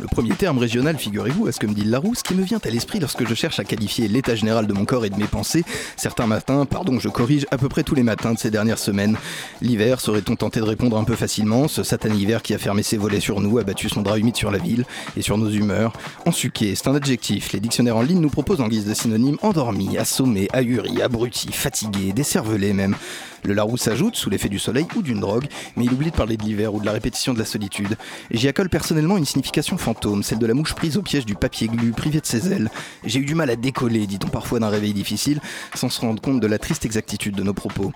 le premier terme régional, figurez-vous, à ce que me dit Larousse, qui me vient à l'esprit lorsque je cherche à qualifier l'état général de mon corps et de mes pensées, certains matins, pardon, je corrige, à peu près tous les matins de ces dernières semaines. L'hiver, serait-on tenté de répondre un peu facilement, ce satané hiver qui a fermé ses volets sur nous, a battu son drap humide sur la ville et sur nos humeurs. Ensuqué, c'est un adjectif, les dictionnaires en ligne nous proposent en guise de synonyme endormi, assommé, ahuri, abruti, fatigué, décervelé même. Le Larousse ajoute, sous l'effet du soleil ou d'une drogue, mais il oublie de parler de l'hiver ou de la répétition de la solitude. J'y accole personnellement une signification fantôme, celle de la mouche prise au piège du papier glu, privée de ses ailes. J'ai eu du mal à décoller, dit-on parfois d'un réveil difficile, sans se rendre compte de la triste exactitude de nos propos.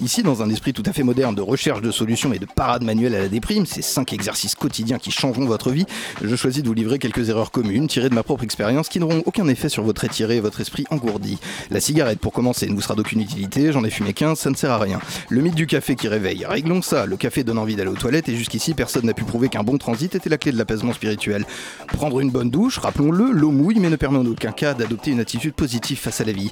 Ici, dans un esprit tout à fait moderne de recherche de solutions et de parade manuelle à la déprime, ces cinq exercices quotidiens qui changeront votre vie, je choisis de vous livrer quelques erreurs communes tirées de ma propre expérience qui n'auront aucun effet sur votre étiré et votre esprit engourdi. La cigarette, pour commencer, ne vous sera d'aucune utilité, j'en ai fumé 15, ça ne sert à rien. Le mythe du café qui réveille, réglons ça, le café donne envie d'aller aux toilettes et jusqu'ici personne n'a pu prouver qu'un bon transit était la clé de l'apaisement spirituel. Prendre une bonne douche, rappelons-le, l'eau mouille mais ne permet en aucun cas d'adopter une attitude positive face à la vie.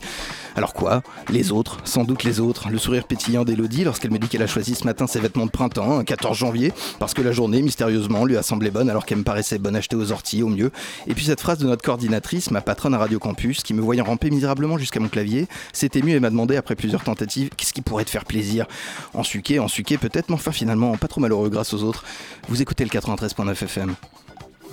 Alors quoi? Les autres, sans doute les autres, le sourire pétillant d'Elodie lorsqu'elle me dit qu'elle a choisi ce matin ses vêtements de printemps, un 14 janvier, parce que la journée, mystérieusement, lui a semblé bonne alors qu'elle me paraissait bonne achetée aux orties au mieux. Et puis cette phrase de notre coordinatrice, ma patronne à Radio Campus, qui me voyant ramper misérablement jusqu'à mon clavier, s'est émue et m'a demandé après plusieurs tentatives qu'est-ce qui pourrait te faire plaisir? En suqué, en suqué peut-être, mais enfin finalement pas trop malheureux grâce aux autres. Vous écoutez le 93.9 FM.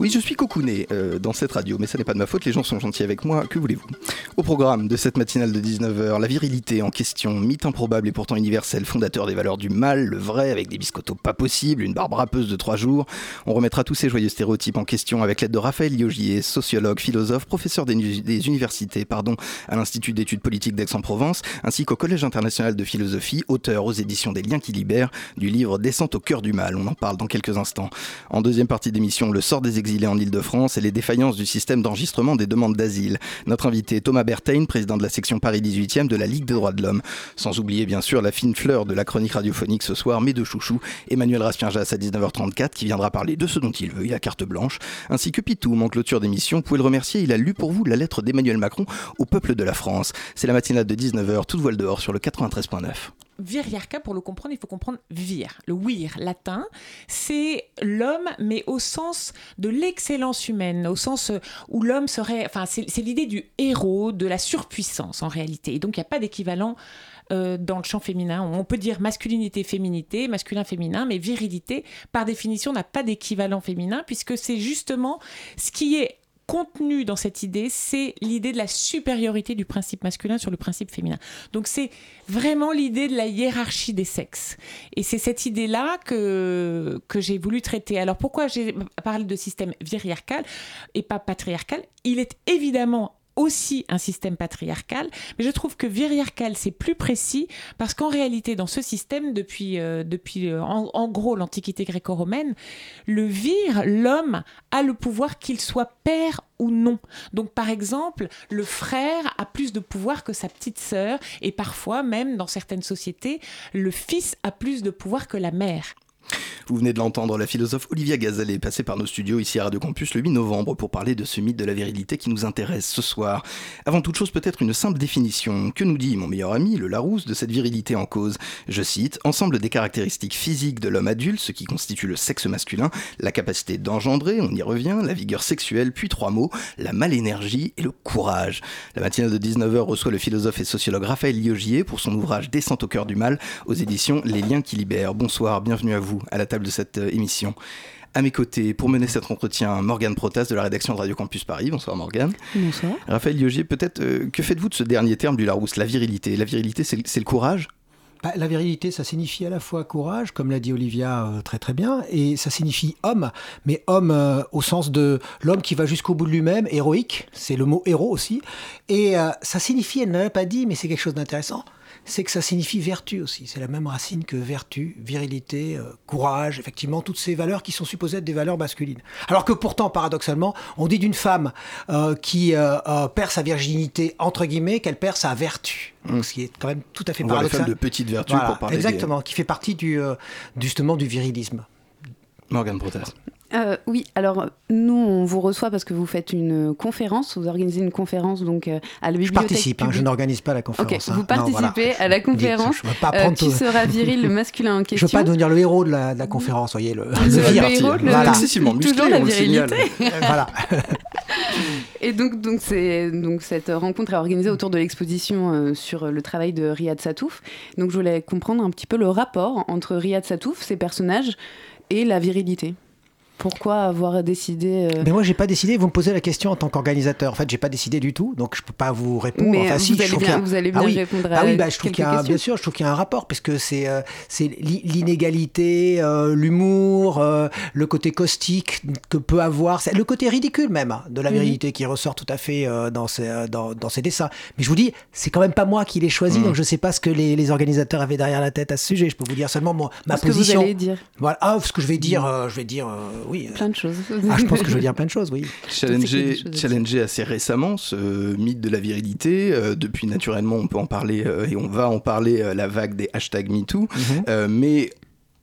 Oui, je suis cocooné euh, dans cette radio, mais ça n'est pas de ma faute, les gens sont gentils avec moi, que voulez-vous? Au programme de cette matinale de 19h, la virilité en question, mythe improbable et pourtant universel, fondateur des valeurs du mal, le vrai, avec des biscottos pas possibles, une barbe râpeuse de trois jours. On remettra tous ces joyeux stéréotypes en question avec l'aide de Raphaël Liogier, sociologue, philosophe, professeur des, des universités pardon, à l'Institut d'études politiques d'Aix-en-Provence, ainsi qu'au Collège international de philosophie, auteur aux éditions des Liens qui libèrent du livre Descente au cœur du mal. On en parle dans quelques instants. En deuxième partie d'émission, le sort des exilés en Ile-de-France et les défaillances du système d'enregistrement des demandes d'asile. Notre invité Thomas Berthein, président de la section Paris 18e de la Ligue des droits de l'homme. Sans oublier bien sûr la fine fleur de la chronique radiophonique ce soir, mes deux chouchous, Emmanuel Raspienjas à 19h34 qui viendra parler de ce dont il veut, il a carte blanche, ainsi que Pitoum en clôture d'émission. Vous pouvez le remercier, il a lu pour vous la lettre d'Emmanuel Macron au peuple de la France. C'est la matinale de 19h, toute voile dehors sur le 93.9. Viriarca, pour le comprendre, il faut comprendre vir. Le vir latin, c'est l'homme, mais au sens de l'excellence humaine, au sens où l'homme serait. Enfin, c'est c'est l'idée du héros, de la surpuissance en réalité. Et donc, il n'y a pas d'équivalent. euh, dans le champ féminin, on peut dire masculinité, féminité, masculin, féminin, mais virilité, par définition, n'a pas d'équivalent féminin, puisque c'est justement ce qui est contenu dans cette idée, c'est l'idée de la supériorité du principe masculin sur le principe féminin. Donc c'est vraiment l'idée de la hiérarchie des sexes. Et c'est cette idée-là que, que j'ai voulu traiter. Alors pourquoi j'ai parlé de système viriarcal et pas patriarcal? Il est évidemment aussi un système patriarcal, mais je trouve que viriarcal c'est plus précis parce qu'en réalité dans ce système depuis euh, depuis euh, en, en gros l'antiquité gréco-romaine, le vir, l'homme a le pouvoir qu'il soit père ou non. Donc par exemple, le frère a plus de pouvoir que sa petite sœur et parfois même dans certaines sociétés, le fils a plus de pouvoir que la mère. Vous venez de l'entendre, la philosophe Olivia Gazal est passée par nos studios ici à Radio Campus le 8 novembre pour parler de ce mythe de la virilité qui nous intéresse ce soir. Avant toute chose, peut-être une simple définition. Que nous dit mon meilleur ami, le Larousse, de cette virilité en cause? Je cite Ensemble des caractéristiques physiques de l'homme adulte, ce qui constitue le sexe masculin, la capacité d'engendrer, on y revient, la vigueur sexuelle, puis trois mots, la malénergie et le courage. La matinale de 19h reçoit le philosophe et sociologue Raphaël Liogier pour son ouvrage Descente au cœur du mal aux éditions Les liens qui libèrent. Bonsoir, bienvenue à vous à la table de cette euh, émission. À mes côtés, pour mener cet entretien, Morgane Protas de la rédaction de Radio Campus Paris. Bonsoir Morgane. Bonsoir. Raphaël Liogier, peut-être, euh, que faites-vous de ce dernier terme du Larousse, la virilité? La virilité, c'est c'est le courage? Bah, la virilité, ça signifie à la fois courage, comme l'a dit Olivia euh, très très bien, et ça signifie homme, mais homme euh, au sens de l'homme qui va jusqu'au bout de lui-même, héroïque, c'est le mot héros aussi, et euh, ça signifie, elle ne l'a pas dit, mais c'est quelque chose d'intéressant, c'est que ça signifie vertu aussi. C'est la même racine que vertu, virilité, euh, courage, effectivement, toutes ces valeurs qui sont supposées être des valeurs masculines. Alors que pourtant, paradoxalement, on dit d'une femme euh, qui euh, perd sa virginité, entre guillemets, qu'elle perd sa vertu. Donc, ce qui est quand même tout à fait On voit les paradoxal. de petite vertu Voilà, pour parler des- exactement, qui fait partie du, justement du virilisme. Morgane Protas. Euh, oui, alors nous, on vous reçoit parce que vous faites une conférence, vous organisez une conférence donc euh, à la Je bibliothèque. participe, hein, je publique. n'organise pas la conférence. hein. vous Non, participez voilà. à la Dites, conférence. Je ne veux pas Euh, prendre qui tout- sera viril, le masculin en Je question veux pas devenir le héros de la, de la conférence, voyez, le, Le le vir. héros, le- Voilà. Excessivement musclé, Toujours la on le signale. virilité. voilà. Et donc, donc, c'est, donc cette rencontre est organisée autour de l'exposition euh, sur le travail de Riyad Satouf. Donc je voulais comprendre un petit peu le rapport entre Riyad Satouf, ses personnages, et la virilité. Pourquoi avoir décidé... euh, Mais moi, j'ai pas décidé. Vous me posez la question en tant qu'organisateur. En fait, j'ai pas décidé du tout, donc je peux pas vous répondre. Mais enfin, si, vous, je allez trouve bien, qu'il y a- vous allez bien Ah oui. répondre à Ah oui, bah, je trouve qu'il y a, un- bien sûr, je trouve qu'il y a un rapport parce que c'est euh, c'est l'i- l'inégalité, euh, l'humour, euh, le côté caustique que peut avoir, c'est le côté ridicule même hein, de la Mhm. virilité qui ressort tout à fait euh, dans ces dans, dans ces dessins. Mais je vous dis, c'est quand même pas moi qui l'ai choisi, Mhm. donc je sais pas ce que les, les organisateurs avaient derrière la tête à ce sujet. Je peux vous dire seulement mon- ma ce que vous position. allez dire Voilà. Ah, ce que je vais dire, euh, je vais dire, euh, oui. plein de choses. Ah, je pense que je vais dire plein de choses, oui. Challenger, challenger assez récemment ce mythe de la virilité. Euh, depuis, naturellement, on peut en parler euh, et on va en parler, euh, la vague des hashtags MeToo. Mhm. Euh, mais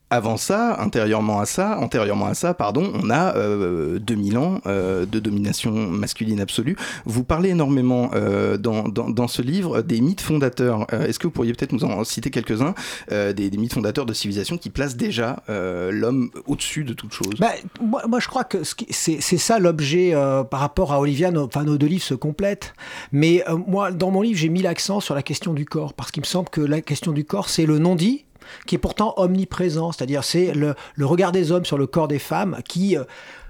avant ça, antérieurement à ça, antérieurement à ça, pardon, on a euh, 2000 ans euh, de domination masculine absolue. Vous parlez énormément euh, dans, dans, dans ce livre des mythes fondateurs. Euh, Est-ce que vous pourriez peut-être nous en citer quelques-uns euh, des, des mythes fondateurs de civilisation qui placent déjà euh, l'homme au-dessus de toute chose? Bah, moi, moi, je crois que ce c'est c'est ça l'objet par rapport à Olivia. Nos, enfin, nos deux livres se complètent. Mais moi, dans mon livre, j'ai mis l'accent sur la question du corps parce qu'il me semble que la question du corps, c'est le non-dit qui est pourtant omniprésent. C'est-à-dire, c'est le, regard des hommes sur le corps des femmes qui euh,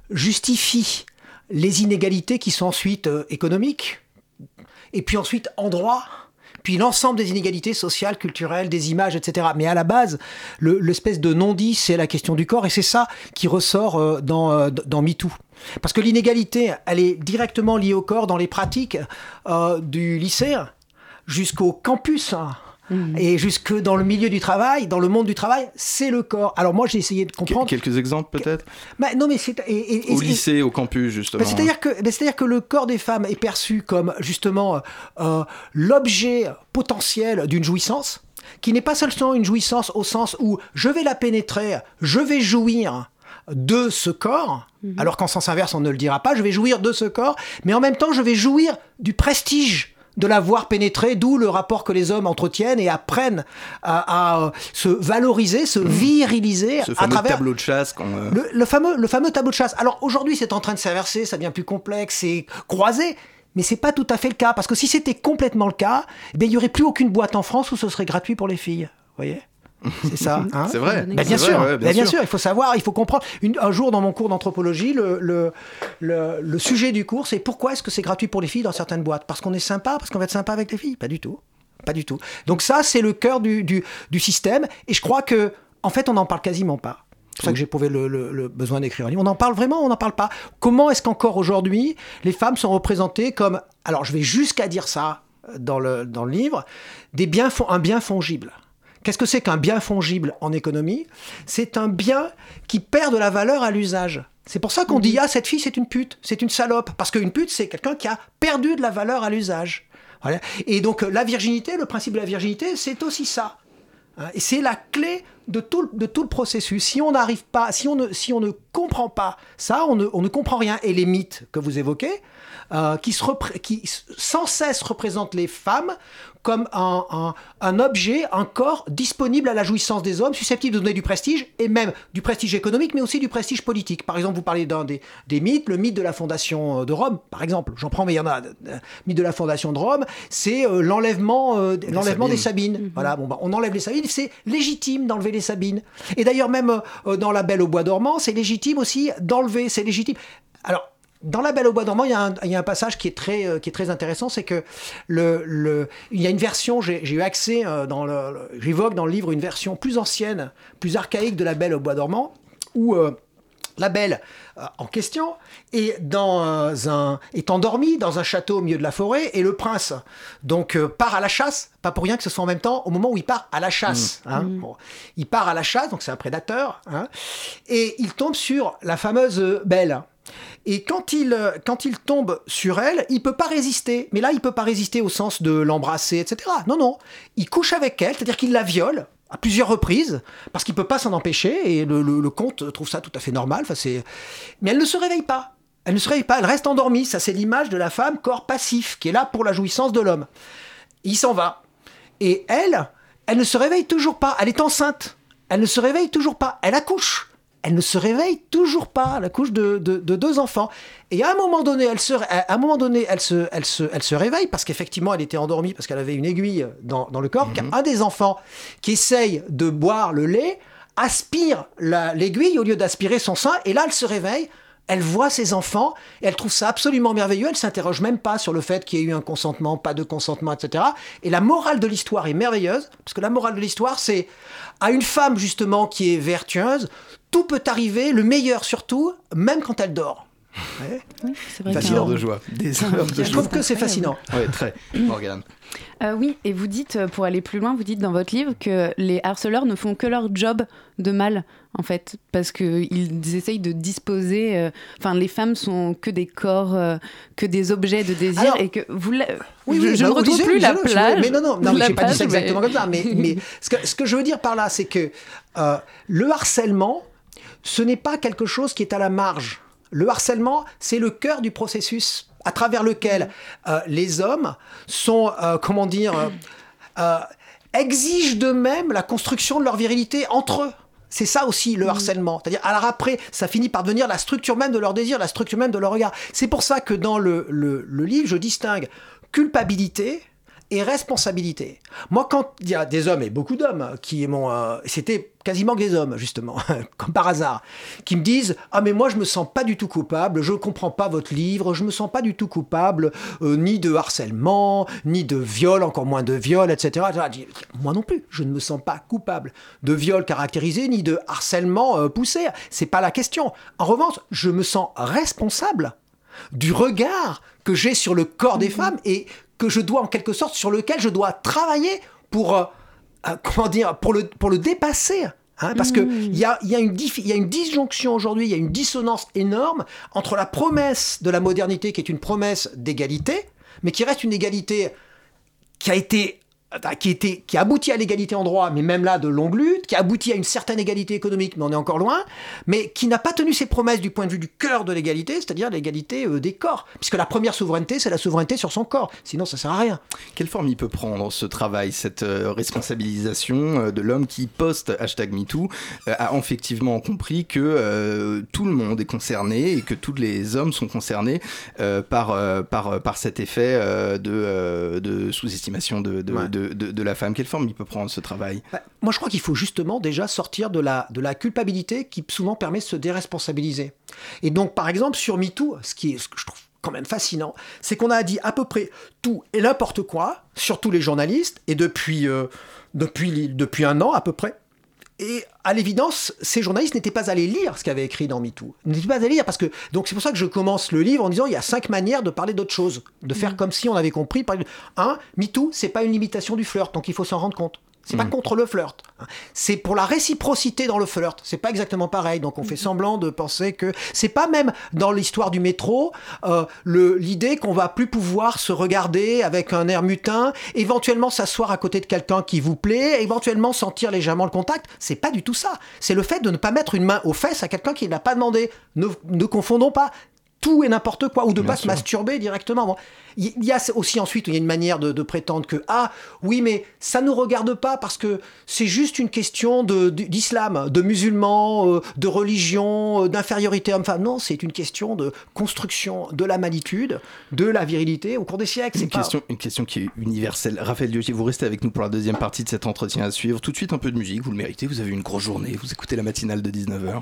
justifie les inégalités qui sont ensuite euh, économiques et puis ensuite en droit puis l'ensemble des inégalités sociales, culturelles, des images, etc. Mais à la base, le- l'espèce de non-dit, c'est la question du corps, et c'est ça qui ressort euh, dans, dans MeToo. Parce que l'inégalité, elle est directement liée au corps dans les pratiques du lycée jusqu'au campus. hein. Et jusque dans le milieu du travail, dans le monde du travail, c'est le corps. Alors moi, j'ai essayé de comprendre. Quelques exemples peut-être Bah, non, mais c'est et- et- et- Au et- lycée, au campus, justement. bah, C'est-à-dire que, bah, c'est-à-dire que le corps des femmes est perçu comme justement euh, l'objet potentiel d'une jouissance, qui n'est pas seulement une jouissance au sens où je vais la pénétrer, je vais jouir de ce corps, alors qu'en sens inverse on ne le dira pas, je vais jouir de ce corps, mais en même temps je vais jouir du prestige de l'avoir pénétré, d'où le rapport que les hommes entretiennent et apprennent à, à, euh, se valoriser, se viriliser Ce à fameux travers tableau de chasse euh, le, le fameux, le fameux tableau de chasse. Alors aujourd'hui, c'est en train de s'inverser, ça devient plus complexe, c'est croisé. Mais c'est pas tout à fait le cas, parce que si c'était complètement le cas, eh il y aurait plus aucune boîte en France où ce serait gratuit pour les filles. Vous voyez? C'est ça. hein C'est vrai. Ben, c'est bien vrai, sûr, bien sûr, il faut savoir, il faut comprendre. Une- un jour, dans mon cours d'anthropologie, le, le, le, le sujet du cours, c'est pourquoi est-ce que c'est gratuit pour les filles dans certaines boîtes? Parce qu'on est sympa, parce qu'on va être sympa avec les filles? Pas du tout. Pas du tout. Donc ça, c'est le cœur du, du, du système. Et je crois que, en fait, on n'en parle quasiment pas. C'est pour ça que j'ai éprouvé le, le- le besoin d'écrire un livre. On en parle vraiment, on n'en parle pas? Comment est-ce qu'encore aujourd'hui, les femmes sont représentées comme, alors je vais jusqu'à dire ça dans le, dans le livre, des biens, un bien fongible? Qu'est-ce que c'est qu'un bien fongible en économie? C'est un bien qui perd de la valeur à l'usage. C'est pour ça qu'on dit ah cette fille c'est une pute, c'est une salope parce qu'une pute c'est quelqu'un qui a perdu de la valeur à l'usage. Voilà. Et donc euh, la virginité, le principe de la virginité, c'est aussi ça. Hein, Et c'est la clé de tout, le- de tout le processus. Si on n'arrive pas, si on ne, si on ne comprend pas ça, on ne, on ne comprend rien. Et les mythes que vous évoquez, euh, qui, se sans cesse représentent les femmes comme un, un- un objet, un corps disponible à la jouissance des hommes, susceptible de donner du prestige, et même du prestige économique, mais aussi du prestige politique. Par exemple, vous parlez d'un des, des mythes, le mythe de la fondation euh, de Rome, par exemple. J'en prends, mais il y en a. Le mythe de la fondation de Rome, c'est euh, l'enlèvement euh, l'enlèvement des Sabines. Voilà, bon, bah, on enlève les Sabines, c'est légitime d'enlever les Sabines. Et d'ailleurs, même euh, dans La Belle au Bois dormant, c'est légitime aussi d'enlever, c'est légitime. Alors, dans La Belle au Bois dormant, il y, a un, il y a un passage qui est très, euh, qui est très intéressant, c'est que le, le, il y a une version, j'ai eu accès euh, dans le, le- j'évoque dans le livre une version plus ancienne, plus archaïque de La Belle au Bois dormant, où euh, la Belle euh, en question est dans un est endormie dans un château au milieu de la forêt et le prince donc euh, part à la chasse pas pour rien que ce soit en même temps au moment où il part à la chasse hein. Bon, il part à la chasse donc c'est un prédateur hein, et il tombe sur la fameuse Belle et quand il, euh, quand il tombe sur elle, il peut pas résister. Mais là, il peut pas résister au sens de l'embrasser, etc. Non, non. Il couche avec elle, c'est-à-dire qu'il la viole à plusieurs reprises, parce qu'il peut pas s'en empêcher, et le, le- comte trouve ça tout à fait normal. Enfin. Mais elle ne se réveille pas. Elle ne se réveille pas, elle reste endormie. Ça, c'est l'image de la femme corps passif, qui est là pour la jouissance de l'homme. Il s'en va. Et elle, elle ne se réveille toujours pas. Elle est enceinte. Elle ne se réveille toujours pas. Elle accouche. Elle ne se réveille toujours pas. Elle accouche de, de- de deux enfants. Et à un moment donné, elle se, à un moment donné, elle se, elle se, elle se réveille parce qu'effectivement, elle était endormie parce qu'elle avait une aiguille dans, dans le corps. Car un des enfants qui essaye de boire le lait aspire la- l'aiguille au lieu d'aspirer son sein. Et là, elle se réveille. Elle voit ses enfants et elle trouve ça absolument merveilleux. Elle s'interroge même pas sur le fait qu'il y ait eu un consentement, pas de consentement, etc. Et la morale de l'histoire est merveilleuse parce que la morale de l'histoire, c'est à une femme justement qui est vertueuse, tout peut arriver, le meilleur surtout, même quand elle dort. Ouais. Vrai Des Fascinant. heures de joie. Des heures de Je joie. trouve que c'est fascinant. Ouais, très. Morgane. Euh, oui, et vous dites, euh, pour aller plus loin, vous dites dans votre livre que les harceleurs ne font que leur job de mal, en fait, parce qu'ils essayent de disposer. euh, Enfin, les femmes sont que des corps, euh, que des objets de désir, Alors- et que vous. la- Oui, je oui, je bah, ne retrouve plus la plage. Mais non, non, non, mais j'ai pas dit ça mais- exactement comme ça. Mais, mais ce, que, ce que je veux dire par là, c'est que euh, le harcèlement, ce n'est pas quelque chose qui est à la marge. Le harcèlement, c'est le cœur du processus à travers lequel euh, les hommes sont, euh, comment dire, euh, exigent d'eux-mêmes la construction de leur virilité entre eux. C'est ça aussi le harcèlement. C'est-à-dire, alors après, ça finit par devenir la structure même de leur désir, la structure même de leur regard. C'est pour ça que dans le, le- le livre, je distingue culpabilité et responsabilité. Moi, quand il y a des hommes, et beaucoup d'hommes, qui m'ont... euh, C'était quasiment que des hommes, justement, comme par hasard, qui me disent « Ah, mais moi, je me sens pas du tout coupable, je comprends pas votre livre, je me sens pas du tout coupable, euh, ni de harcèlement, ni de viol, encore moins de viol, etc. Moi non plus, je ne me sens pas coupable de viol caractérisé, ni de harcèlement euh, poussé. C'est pas la question. En revanche, je me sens responsable du regard que j'ai sur le corps des femmes et que je dois en quelque sorte sur lequel je dois travailler pour euh, euh, comment dire pour le pour le dépasser hein, parce que il y a, y, a une diffi- il y a une disjonction aujourd'hui, il y a une dissonance énorme entre la promesse de la modernité qui est une promesse d'égalité, mais qui reste une égalité qui a été qui, était, qui a abouti à l'égalité en droit, mais même là de longue lutte, qui a abouti à une certaine égalité économique, mais on est encore loin, mais qui n'a pas tenu ses promesses du point de vue du cœur de l'égalité, c'est-à-dire l'égalité euh, des corps. Puisque la première souveraineté, c'est la souveraineté sur son corps. Sinon, ça sert à rien. Quelle forme il peut prendre ce travail, cette euh, responsabilisation euh, de l'homme qui poste hashtag MeToo a effectivement compris que euh, tout le monde est concerné et que tous les hommes sont concernés euh, par, par, par cet effet de, de sous-estimation de, de, Ouais. de, de- la femme. Quelle forme il peut prendre ce travail? Bah, moi, je crois qu'il faut justement déjà sortir de la, de la culpabilité qui souvent permet de se déresponsabiliser. Et donc, par exemple, sur MeToo, ce, qui est, que je trouve quand même fascinant, c'est qu'on a dit à peu près tout et n'importe quoi, surtout les journalistes, et depuis, euh, depuis, depuis un an à peu près. Et à l'évidence, ces journalistes n'étaient pas allés lire ce qu'avait écrit dans MeToo. Ils n'étaient pas allés lire parce que. Donc c'est pour ça que je commence le livre en disant il y a cinq manières de parler d'autre chose. De faire comme si on avait compris. Par... Un, MeToo, c'est pas une limitation du flirt, donc il faut s'en rendre compte. C'est pas contre le flirt. C'est pour la réciprocité dans le flirt. C'est pas exactement pareil. Donc on fait semblant de penser que c'est pas même dans l'histoire du métro euh, l'idée qu'on va plus pouvoir se regarder avec un air mutin, éventuellement s'asseoir à côté de quelqu'un qui vous plaît, éventuellement sentir légèrement le contact. C'est pas du tout ça. C'est le fait de ne pas mettre une main aux fesses à quelqu'un qui n'a pas demandé. Ne, ne confondons pas tout et n'importe quoi, ou de Bien pas se masturber directement. Bon. Il y a aussi ensuite, il y a une manière de, de prétendre que, ah oui, mais ça ne nous regarde pas parce que c'est juste une question de- de- d'islam, de, musulmans, euh, de religion, euh, d'infériorité homme-femme. Non, c'est une question de construction de la manitude, de la virilité au cours des siècles. Une pas- question, une question qui est universelle. Raphaël Diotier, vous restez avec nous pour la deuxième partie de cet entretien à suivre. Tout de suite, un peu de musique, vous le méritez. Vous avez une grosse journée. Vous écoutez la matinale de 19h.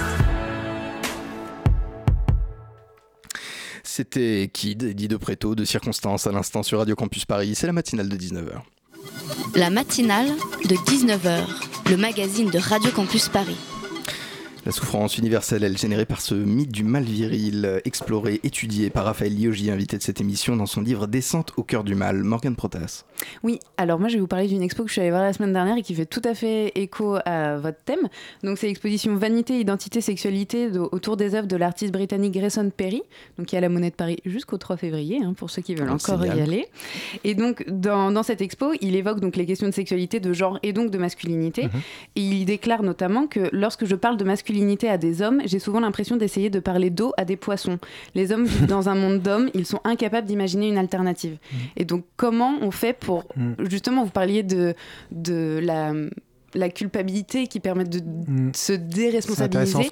C'était Kid, Eddie de Préto, de Circonstance à l'instant sur Radio Campus Paris. C'est la matinale de 19h. La matinale de 19h, le magazine de Radio Campus Paris. La souffrance universelle, elle générée par ce mythe du mal viril, exploré, étudié par Raphaël Liogi, invité de cette émission dans son livre Descente au cœur du mal. Morgane Protas. Oui, alors moi je vais vous parler d'une expo que je suis allée voir la semaine dernière et qui fait tout à fait écho à votre thème. Donc c'est l'exposition Vanité, Identité, Sexualité autour des œuvres de l'artiste britannique Grayson Perry, donc qui est à la Monnaie de Paris jusqu'au 3 février, hein, pour ceux qui veulent Oh, encore y aller. Et donc dans, dans cette expo, il évoque donc les questions de sexualité, de genre et donc de masculinité. Et il déclare notamment que lorsque je parle de masculinité à des hommes, j'ai souvent l'impression d'essayer de parler d'eau à des poissons. Les hommes vivent dans un monde d'hommes, ils sont incapables d'imaginer une alternative. Et donc comment on fait pour justement vous parliez de de la la culpabilité qui permet de Mm. se déresponsabiliser.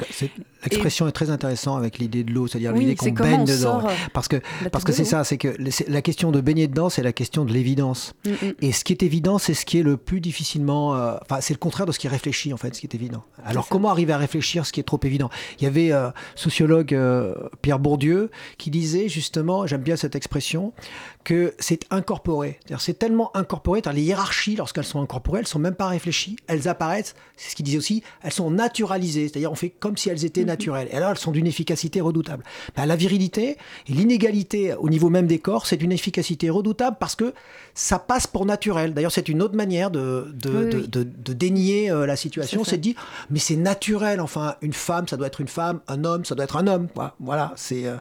L'expression est très intéressante avec l'idée de l'eau, c'est-à-dire Oui, l'idée qu'on baigne dedans. euh, Parce que parce que c'est ça, c'est que la question de baigner dedans, c'est la question de l'évidence. Mm, mm. Et ce qui est évident, c'est ce qui est le plus difficilement. euh, Enfin, c'est le contraire de ce qui est réfléchi, en fait, ce qui est évident. Alors, comment arriver à réfléchir ce qui est trop évident? Il y avait euh, sociologue euh, Pierre Bourdieu qui disait justement, j'aime bien cette expression, que c'est incorporé. C'est tellement incorporé, les hiérarchies, lorsqu'elles sont incorporées, elles sont même pas réfléchies, elles apparaissent, c'est ce qu'il disait aussi, elles sont naturalisées, c'est-à-dire on fait comme si elles étaient naturelles. Et alors, elles sont d'une efficacité redoutable. Ben, la virilité et l'inégalité au niveau même des corps, c'est d'une efficacité redoutable parce que ça passe pour naturel. D'ailleurs, c'est une autre manière de, de, Oui, de, oui. de- de dénier euh, la situation, C'est de dire, mais c'est naturel, enfin, une femme, ça doit être une femme, un homme, ça doit être un homme. Voilà, c'est... euh,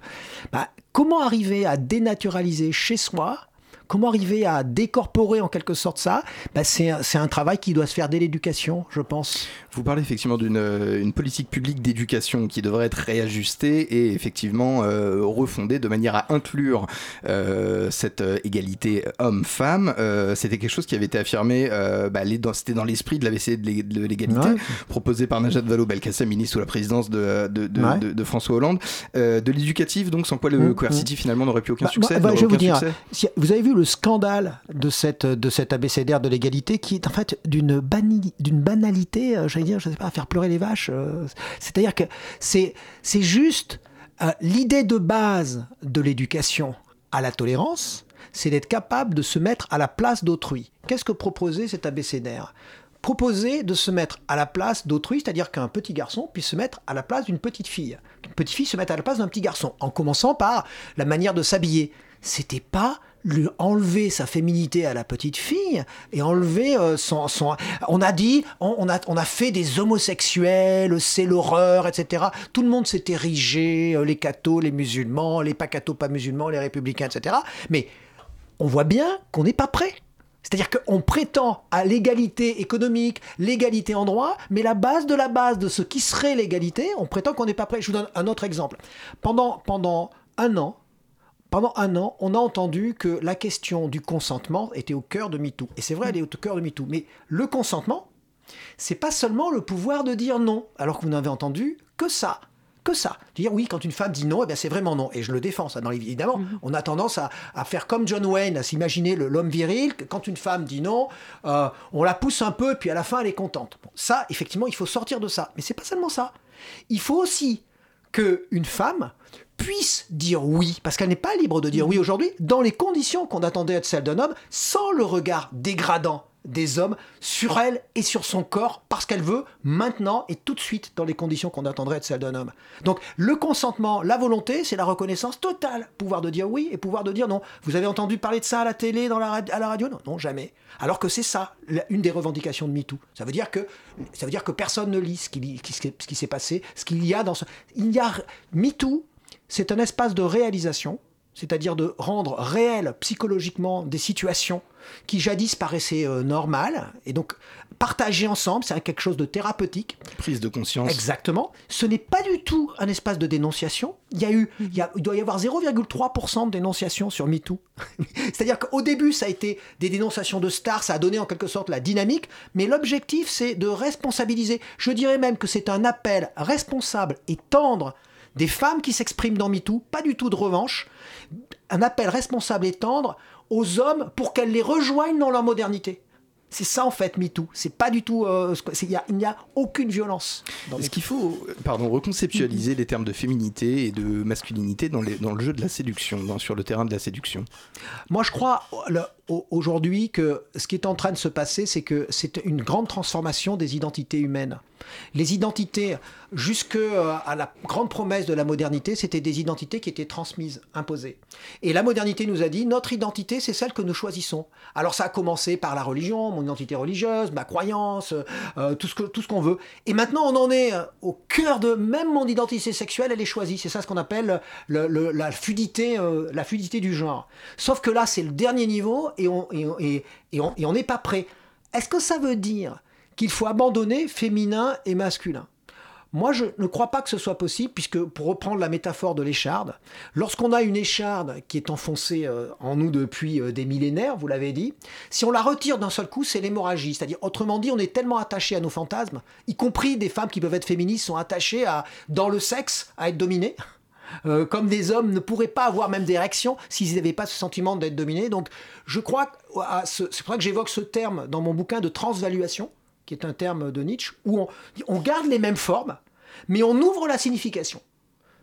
bah, comment arriver à dénaturaliser chez soi? Comment arriver à décorporer en quelque sorte ça? Bah, C'est un- c'est un travail qui doit se faire dès l'éducation, je pense. Vous parlez effectivement d'une euh, une politique publique d'éducation qui devrait être réajustée et effectivement euh, refondée de manière à inclure euh, cette égalité homme-femme. Euh, c'était quelque chose qui avait été affirmé, bah, c'était dans l'esprit de l'ABC de l'é- de l'égalité, Ouais. proposé par Najat Vallaud-Belkacem, ministre sous la présidence de, de, de- Ouais. de- de François Hollande. De l'éducatif, donc sans quoi le Mmh, Coercity finalement n'aurait plus aucun Bah, succès. bah, je vais vous dire, si- vous avez vu le scandale de cette de cet abécédaire de l'égalité qui est en fait d'une banalité, j'allais dire, je sais pas, faire pleurer les vaches. euh, C'est-à-dire que c'est juste euh, l'idée de base de l'éducation à la tolérance, c'est d'être capable de se mettre à la place d'autrui. Qu'est-ce que proposait cet abécédaire? Proposer de se mettre à la place d'autrui, c'est-à-dire qu'un petit garçon puisse se mettre à la place d'une petite fille, qu'une petite fille se mette à la place d'un petit garçon, en commençant par la manière de s'habiller. C'était pas lui enlever sa féminité à la petite fille et enlever euh, son, On a dit, on, on a, on a fait des homosexuels, c'est l'horreur, etc. Tout le monde s'est érigé, euh, les cathos, les musulmans, les pas cathos, pas musulmans, les républicains, etc. Mais on voit bien qu'on n'est pas prêt. C'est-à-dire qu'on prétend à l'égalité économique, l'égalité en droit, mais la base de la base de ce qui serait l'égalité, on prétend qu'on n'est pas prêt. Je vous donne un autre exemple. Pendant, pendant un an, pendant un an, on a entendu que la question du consentement était au cœur de MeToo. Et c'est vrai, elle est au cœur de MeToo. Mais le consentement, c'est pas seulement le pouvoir de dire non, alors que vous n'avez entendu que ça. Que ça. Dire oui, quand une femme dit non, eh bien c'est vraiment non. Et je le défends, ça, dans évidemment. On a tendance à, à faire comme John Wayne, à s'imaginer l'homme viril, que quand une femme dit non, euh, on la pousse un peu, puis à la fin, elle est contente. Bon, ça, effectivement, il faut sortir de ça. Mais c'est pas seulement ça. Il faut aussi qu'une femme puisse dire oui, parce qu'elle n'est pas libre de dire oui aujourd'hui, dans les conditions qu'on attendait être celles d'un homme, sans le regard dégradant des hommes sur elle et sur son corps, parce qu'elle veut maintenant et tout de suite dans les conditions qu'on attendrait être celles d'un homme. Donc le consentement, la volonté, c'est la reconnaissance totale, pouvoir de dire oui et pouvoir de dire non. Vous avez entendu parler de ça à la télé, dans la, à la radio? Non, non, jamais. Alors que c'est ça, une des revendications de MeToo. Ça veut dire que, ça veut dire que personne ne lit ce qui, lit- ce qui- ce qui s'est passé, ce qu'il y a dans ce... Il y a... MeToo, c'est un espace de réalisation, c'est-à-dire de rendre réel psychologiquement des situations qui jadis paraissaient euh, normales, et donc partager ensemble, c'est quelque chose de thérapeutique. Prise de conscience. Exactement. Ce n'est pas du tout un espace de dénonciation. Il, y a eu, il, y a- il doit y avoir 0,3% de dénonciation sur MeToo. C'est-à-dire qu'au début, ça a été des dénonciations de stars, ça a donné en quelque sorte la dynamique, mais l'objectif, c'est de responsabiliser. Je dirais même que c'est un appel responsable et tendre des femmes qui s'expriment dans MeToo, pas du tout de revanche, un appel responsable et tendre aux hommes pour qu'elles les rejoignent dans leur modernité. C'est ça en fait MeToo. C'est pas du tout. euh, il y a- il n'y a, aucune violence. Est-ce qu'il faut pardon, reconceptualiser les termes de féminité et de masculinité dans, les, dans le jeu de la séduction, dans- sur le terrain de la séduction? Moi, je crois le- aujourd'hui que ce qui est en train de se passer, c'est que c'est une grande transformation des identités humaines. Les identités, jusque euh, à la grande promesse de la modernité, c'était des identités qui étaient transmises, imposées. Et la modernité nous a dit notre identité, c'est celle que nous choisissons. Alors ça a commencé par la religion, mon identité religieuse, ma croyance, euh, tout ce que tout qu'on veut. Et maintenant, on en est euh, au cœur de même mon identité sexuelle, elle est choisie. C'est ça ce qu'on appelle le- le- la fluidité, euh, la fluidité du genre. Sauf que là, c'est le dernier niveau et on n'est pas prêt. Est-ce que ça veut dire qu'il faut abandonner féminin et masculin? Moi, je ne crois pas que ce soit possible, puisque, pour reprendre la métaphore de l'écharde, lorsqu'on a une écharde qui est enfoncée euh, en nous depuis euh, des millénaires, vous l'avez dit, si on la retire d'un seul coup, c'est l'hémorragie. C'est-à-dire, autrement dit, on est tellement attaché à nos fantasmes, y compris des femmes qui peuvent être féministes, sont attachées à, dans le sexe, à être dominées. Euh, comme des hommes ne pourraient pas avoir même d'érection s'ils n'avaient pas ce sentiment d'être dominés. Donc, je crois, c'est pour ça que j'évoque ce terme dans mon bouquin de transvaluation, qui est un terme de Nietzsche, où on, garde les mêmes formes, mais on ouvre la signification.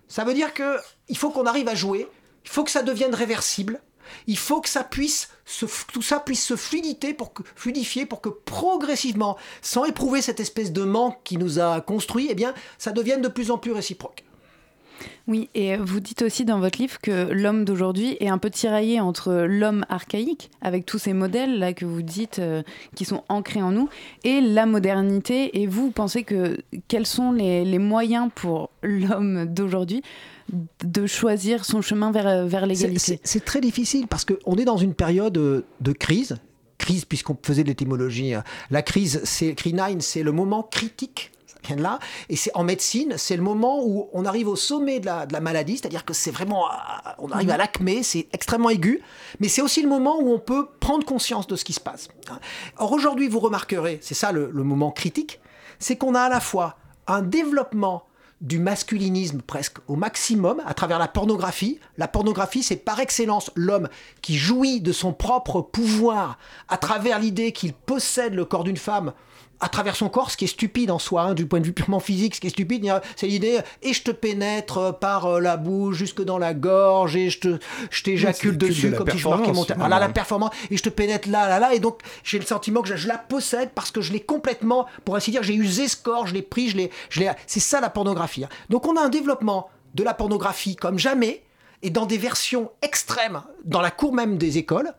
Ça veut dire que il faut qu'on arrive à jouer, il faut que ça devienne réversible, il faut que ça puisse se, tout ça puisse se fluidifier pour que progressivement, sans éprouver cette espèce de manque qui nous a construit, eh bien, ça devienne de plus en plus réciproque. Oui, et vous dites aussi dans votre livre que l'homme d'aujourd'hui est un peu tiraillé entre l'homme archaïque, avec tous ces modèles là que vous dites euh, qui sont ancrés en nous, et la modernité. Et vous pensez que quels sont les, les moyens pour l'homme d'aujourd'hui de choisir son chemin vers, vers l'égalité? C'est très difficile parce qu'on est dans une période de crise. Crise, puisqu'on faisait de l'étymologie. La crise, c'est c'est le moment critique Et c'est en médecine, c'est le moment où on arrive au sommet de la, maladie, c'est-à-dire que c'est vraiment, on arrive à l'acmé, c'est extrêmement aigu, mais c'est aussi le moment où on peut prendre conscience de ce qui se passe. Or aujourd'hui, vous remarquerez, c'est ça le moment critique, c'est qu'on a à la fois un développement du masculinisme presque au maximum à travers la pornographie. La pornographie, c'est par excellence l'homme qui jouit de son propre pouvoir à travers l'idée qu'il possède le corps d'une femme à travers son corps, ce qui est stupide en soi, hein, du point de vue purement physique, ce qui est stupide, c'est l'idée et je te pénètre par euh, la bouche jusque dans la gorge et je te, je t'éjacule dessus comme si je marquais mon voilà la performance et je te pénètre là, là, là et donc j'ai le sentiment que je, la possède parce que je l'ai complètement, pour ainsi dire, j'ai usé ce corps, je l'ai pris, je l'ai, je l'ai, c'est ça la pornographie. Hein. Donc on a un développement de la pornographie comme jamais et dans des versions extrêmes dans la cour même des écoles.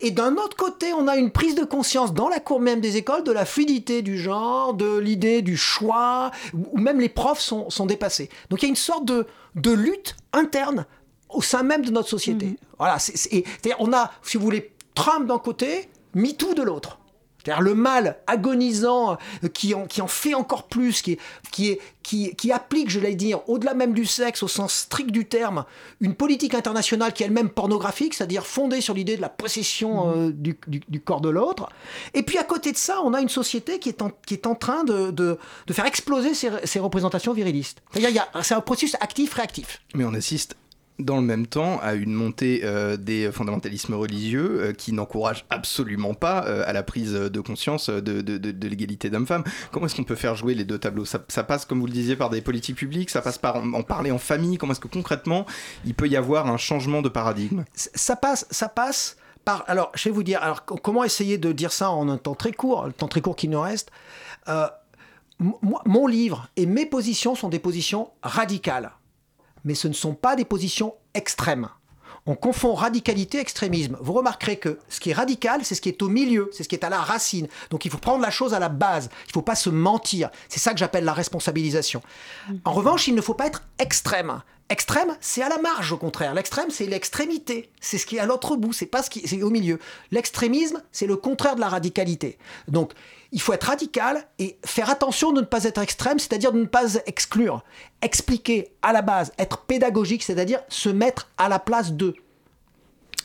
Et d'un autre côté, on a une prise de conscience dans la cour même des écoles de la fluidité du genre, de l'idée du choix, où même les profs sont, sont dépassés. Donc il y a une sorte de, de lutte interne au sein même de notre société. Mmh. Voilà, c'est-à-dire on a, si vous voulez, Trump d'un côté, MeToo de l'autre. C'est-à-dire le mal agonisant euh, qui en, qui en fait encore plus, qui, qui, est, qui, qui applique, je l'ai dire, au-delà même du sexe, au sens strict du terme, une politique internationale qui est elle-même pornographique, c'est-à-dire fondée sur l'idée de la possession euh, du, du, corps de l'autre. Et puis à côté de ça, on a une société qui est en, qui est en train de, de, de faire exploser ces, représentations virilistes. C'est-à-dire c'est un processus actif-réactif. Mais on assiste dans le même temps à une montée euh, des fondamentalismes religieux euh, qui n'encouragent absolument pas euh, à la prise de conscience de, de, de, l'égalité d'hommes-femmes. Comment est-ce qu'on peut faire jouer les deux tableaux? Ça, passe, comme vous le disiez, par des politiques publiques, ça passe par en, parler en famille. Comment est-ce que concrètement il peut y avoir un changement de paradigme? Ça passe, ça passe par. Alors, je vais vous dire. Alors, comment essayer de dire ça en un temps très court, le temps très court qui nous reste? Mon livre et mes positions sont des positions radicales mais ce ne sont pas des positions extrêmes. On confond radicalité et extrémisme. Vous remarquerez que ce qui est radical, c'est ce qui est au milieu, c'est ce qui est à la racine. Donc il faut prendre la chose à la base. Il ne faut pas se mentir. C'est ça que j'appelle la responsabilisation. En revanche, il ne faut pas être extrême. Extrême, c'est à la marge au contraire. L'extrême, c'est l'extrémité. C'est ce qui est à l'autre bout, c'est pas ce qui est au milieu. L'extrémisme, c'est le contraire de la radicalité. Donc, il faut être radical et faire attention de ne pas être extrême, c'est-à-dire de ne pas exclure. Expliquer à la base, être pédagogique, c'est-à-dire se mettre à la place d'eux.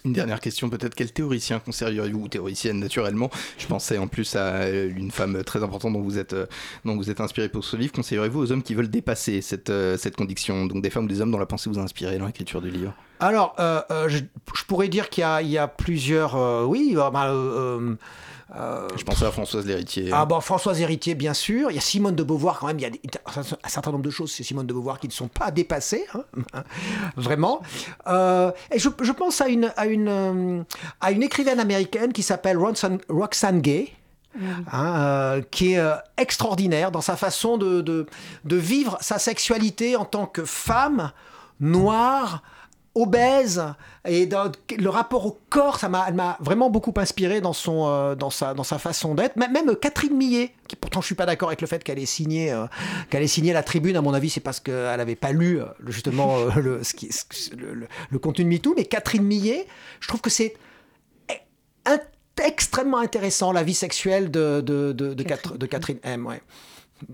Une dernière question, peut-être quel théoricien conseilleriez-vous, ou théoricienne naturellement? Je pensais en plus à une femme très importante dont vous êtes, euh, dont vous êtes inspiré pour ce livre. Conseilleriez-vous aux hommes qui veulent dépasser cette, euh, cette condition? Donc des femmes ou des hommes dont la pensée vous a inspiré dans l'écriture du livre? Alors, euh, je, pourrais dire qu'il y, y, a plusieurs. oui, bah, euh, je pensais à Françoise Héritier. Ah bon, Françoise Héritier, bien sûr. Il y a Simone de Beauvoir quand même. Il y a un certain nombre de choses chez Simone de Beauvoir qui ne sont pas dépassées, hein. vraiment. Euh, et je, je, pense à une, à, une, euh, à une écrivaine américaine qui s'appelle Roxane, Gay. Hein, euh, qui est extraordinaire dans sa façon de, de, de, vivre sa sexualité en tant que femme noire, obèse et dans le rapport au corps, ça m'a, elle m'a vraiment beaucoup inspiré dans son, euh, dans sa, dans sa façon d'être. Même Catherine Millet, qui pourtant je suis pas d'accord avec le fait qu'elle ait signé, euh, qu'elle ait signé la tribune. À mon avis, c'est parce qu'elle n'avait pas lu euh, justement le, ce qui, le, le, contenu de MeToo. Mais Catherine Millet, je trouve que c'est extrêmement intéressant la vie sexuelle de, de, de, de Catherine. de Catherine M. Ouais.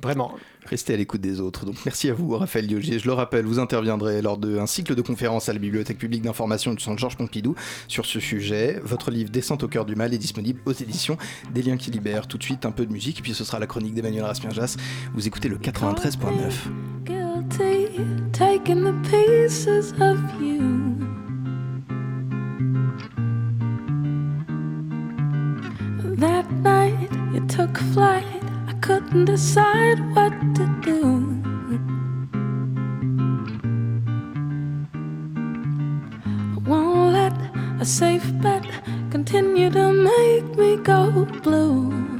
Vraiment. Restez à l'écoute des autres. Donc merci à vous, Raphaël Diogier. Je le rappelle, vous interviendrez lors d'un cycle de conférences à la Bibliothèque publique d'information du Centre Georges Pompidou sur ce sujet. Votre livre Descente au cœur du mal est disponible aux éditions Des liens qui libèrent. Tout de suite, un peu de musique, puis ce sera la chronique d'Emmanuel Raspierjas. Vous écoutez le 93.9. That night you took flight. Couldn't decide what to do. Won't let a safe bet continue to make me go blue.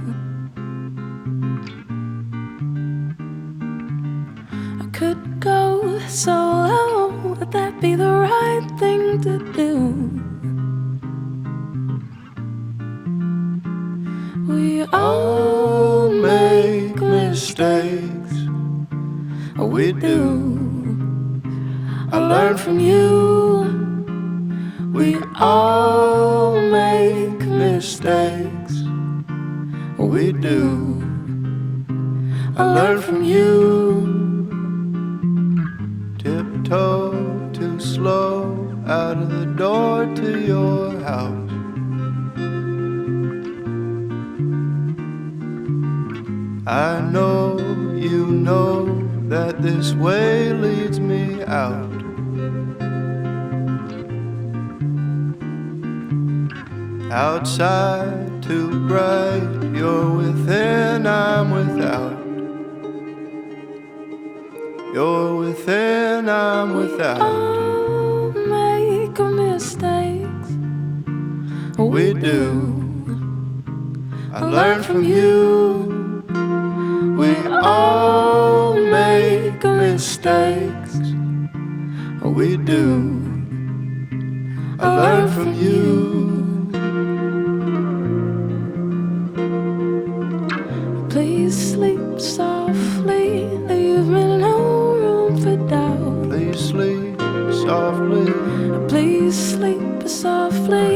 Please sleep softly,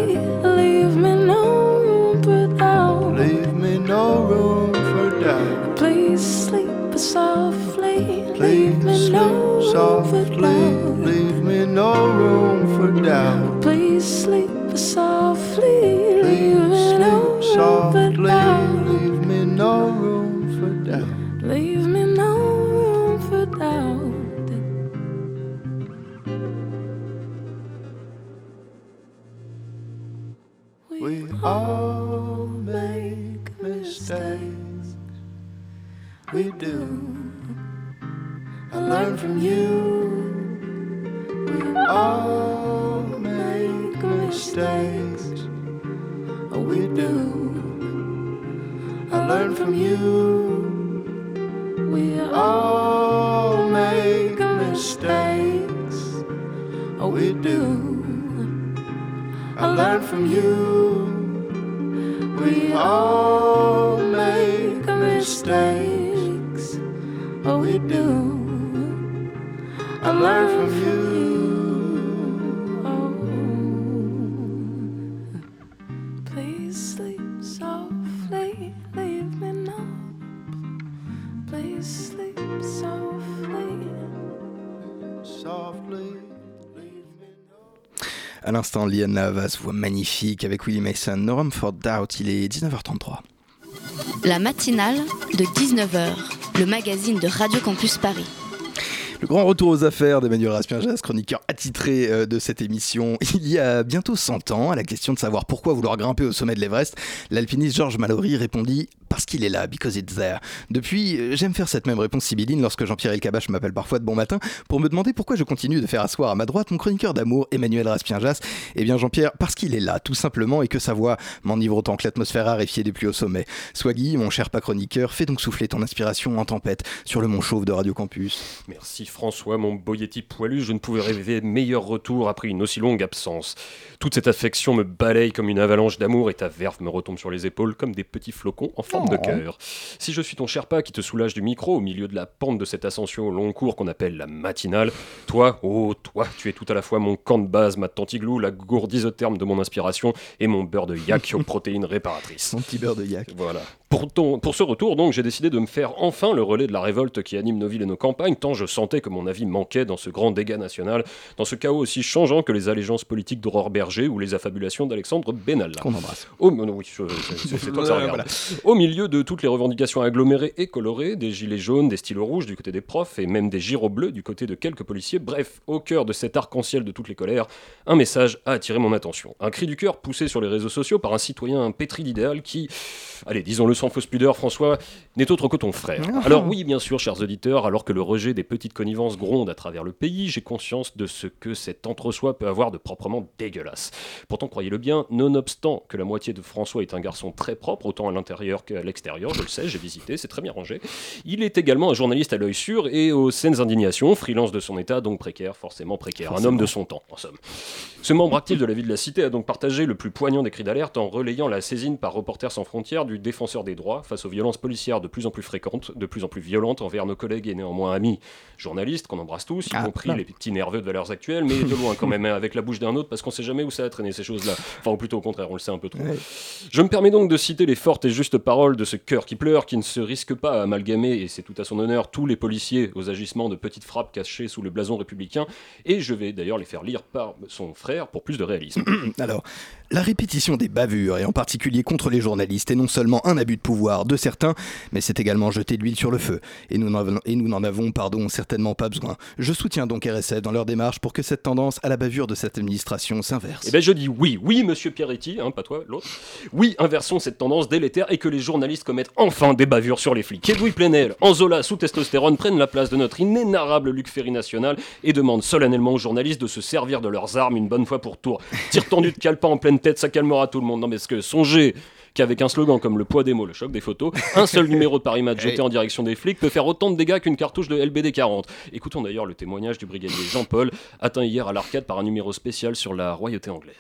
from you. À l'instant, Liane Navas, voix magnifique avec Willie Mason, No Room for Doubt, il est 19h33. La matinale de 19h, le magazine de Radio Campus Paris. Le grand retour aux affaires d'Emmanuel Raspierjas, chroniqueur attitré euh, de cette émission. Il y a bientôt 100 ans, à la question de savoir pourquoi vouloir grimper au sommet de l'Everest, l'alpiniste Georges Mallory répondit parce qu'il est là, because it's there. Depuis, euh, j'aime faire cette même réponse sibylline lorsque Jean-Pierre Elkabach m'appelle parfois de bon matin pour me demander pourquoi je continue de faire asseoir à ma droite mon chroniqueur d'amour, Emmanuel Raspierjas. Eh bien, Jean-Pierre, parce qu'il est là, tout simplement, et que sa voix m'enivre autant que l'atmosphère raréfiée des pluies au sommet. Swaggy, mon cher pas chroniqueur, fais donc souffler ton inspiration en tempête sur le mont chauve de Radio Campus. Merci François, mon boyeti poilu, je ne pouvais rêver meilleur retour après une aussi longue absence. Toute cette affection me balaye comme une avalanche d'amour et ta verve me retombe sur les épaules comme des petits flocons en forme de Oh. cœur. Si je suis ton Sherpa qui te soulage du micro au milieu de la pente de cette ascension au long cours qu'on appelle la matinale, toi, oh toi, tu es tout à la fois mon camp de base, ma tantiglou, la gourdise terme de mon inspiration et mon beurre de yak aux protéines réparatrices. Mon petit beurre de yak. Voilà. Pour, ton- pour ce retour, donc, j'ai décidé de me faire enfin le relais de la révolte qui anime nos villes et nos campagnes, tant je sentais que mon avis manquait dans ce grand dégât national, dans ce chaos aussi changeant que les allégeances politiques d'Aurore Berger ou les affabulations d'Alexandre Benalla. Qu'on embrasse. Au, non, oui, c'est- toi que ça regarde. voilà. Au milieu de toutes les revendications agglomérées et colorées, des gilets jaunes, des stylos rouges du côté des profs et même des gyros bleus du côté de quelques policiers, bref, au cœur de cet arc-en-ciel de toutes les colères, un message a attiré mon attention. Un cri du cœur poussé sur les réseaux sociaux par un citoyen pétri d'idéal qui, allez, disons-le sans fausse pudeur, François n'est autre que ton frère. Ah. Alors oui, bien sûr, chers auditeurs, alors que le rejet des petites connivences gronde à travers le pays, j'ai conscience de ce que cet entre-soi peut avoir de proprement dégueulasse. Pourtant, croyez-le bien, nonobstant que la moitié de François est un garçon très propre, autant à l'intérieur qu'à l'extérieur, je le sais, j'ai visité, c'est très bien rangé, il est également un journaliste à l'œil sûr et aux saines indignations, freelance de son état, donc précaire, forcément précaire, un homme de son temps, en somme. Ce membre actif de la vie de la cité a donc partagé le plus poignant des cris d'alerte en relayant la saisine par Reporters sans frontières du défenseur des droits face aux violences policières de plus en plus fréquentes, de plus en plus violentes envers nos collègues et néanmoins amis journalistes qu'on embrasse tous, y Ah, compris là. les petits nerveux de valeurs actuelles, mais de loin quand même, hein, avec la bouche d'un autre, parce qu'on sait jamais où ça a traîné ces choses-là. Enfin, ou plutôt au contraire, on le sait un peu trop. Ouais. Je me permets donc de citer les fortes et justes paroles de ce cœur qui pleure, qui ne se risque pas à amalgamer, et c'est tout à son honneur, tous les policiers aux agissements de petites frappes cachées sous le blason républicain, et je vais d'ailleurs les faire lire par son frère pour plus de réalisme. Alors, la répétition des bavures, et en particulier contre les journalistes, est non seulement un abus de pouvoir de certains, mais c'est également jeter de l'huile sur le feu. Et nous n'en avons- pardon, certainement pas besoin. Je soutiens donc RSF dans leur démarche pour que cette tendance à la bavure de cette administration s'inverse. Eh ben je dis oui, oui monsieur Pierretti, hein, pas toi, l'autre. Oui, inversons cette tendance délétère et que les journalistes commettent enfin des bavures sur les flics. Edouard Plenel, Anzola sous testostérone prennent la place de notre inénarrable Luc Ferry national et demandent solennellement aux journalistes de se servir de leurs armes une bonne fois pour tour. Tire tendu de calepin en pleine tête, ça calmera tout le monde. Non mais est-ce que songez qu'avec un slogan comme le poids des mots, le choc des photos, un seul numéro de Paris Match jeté en direction des flics peut faire autant de dégâts qu'une cartouche de LBD 40. Écoutons d'ailleurs le témoignage du brigadier Jean-Paul, atteint hier à l'arcade par un numéro spécial sur la royauté anglaise.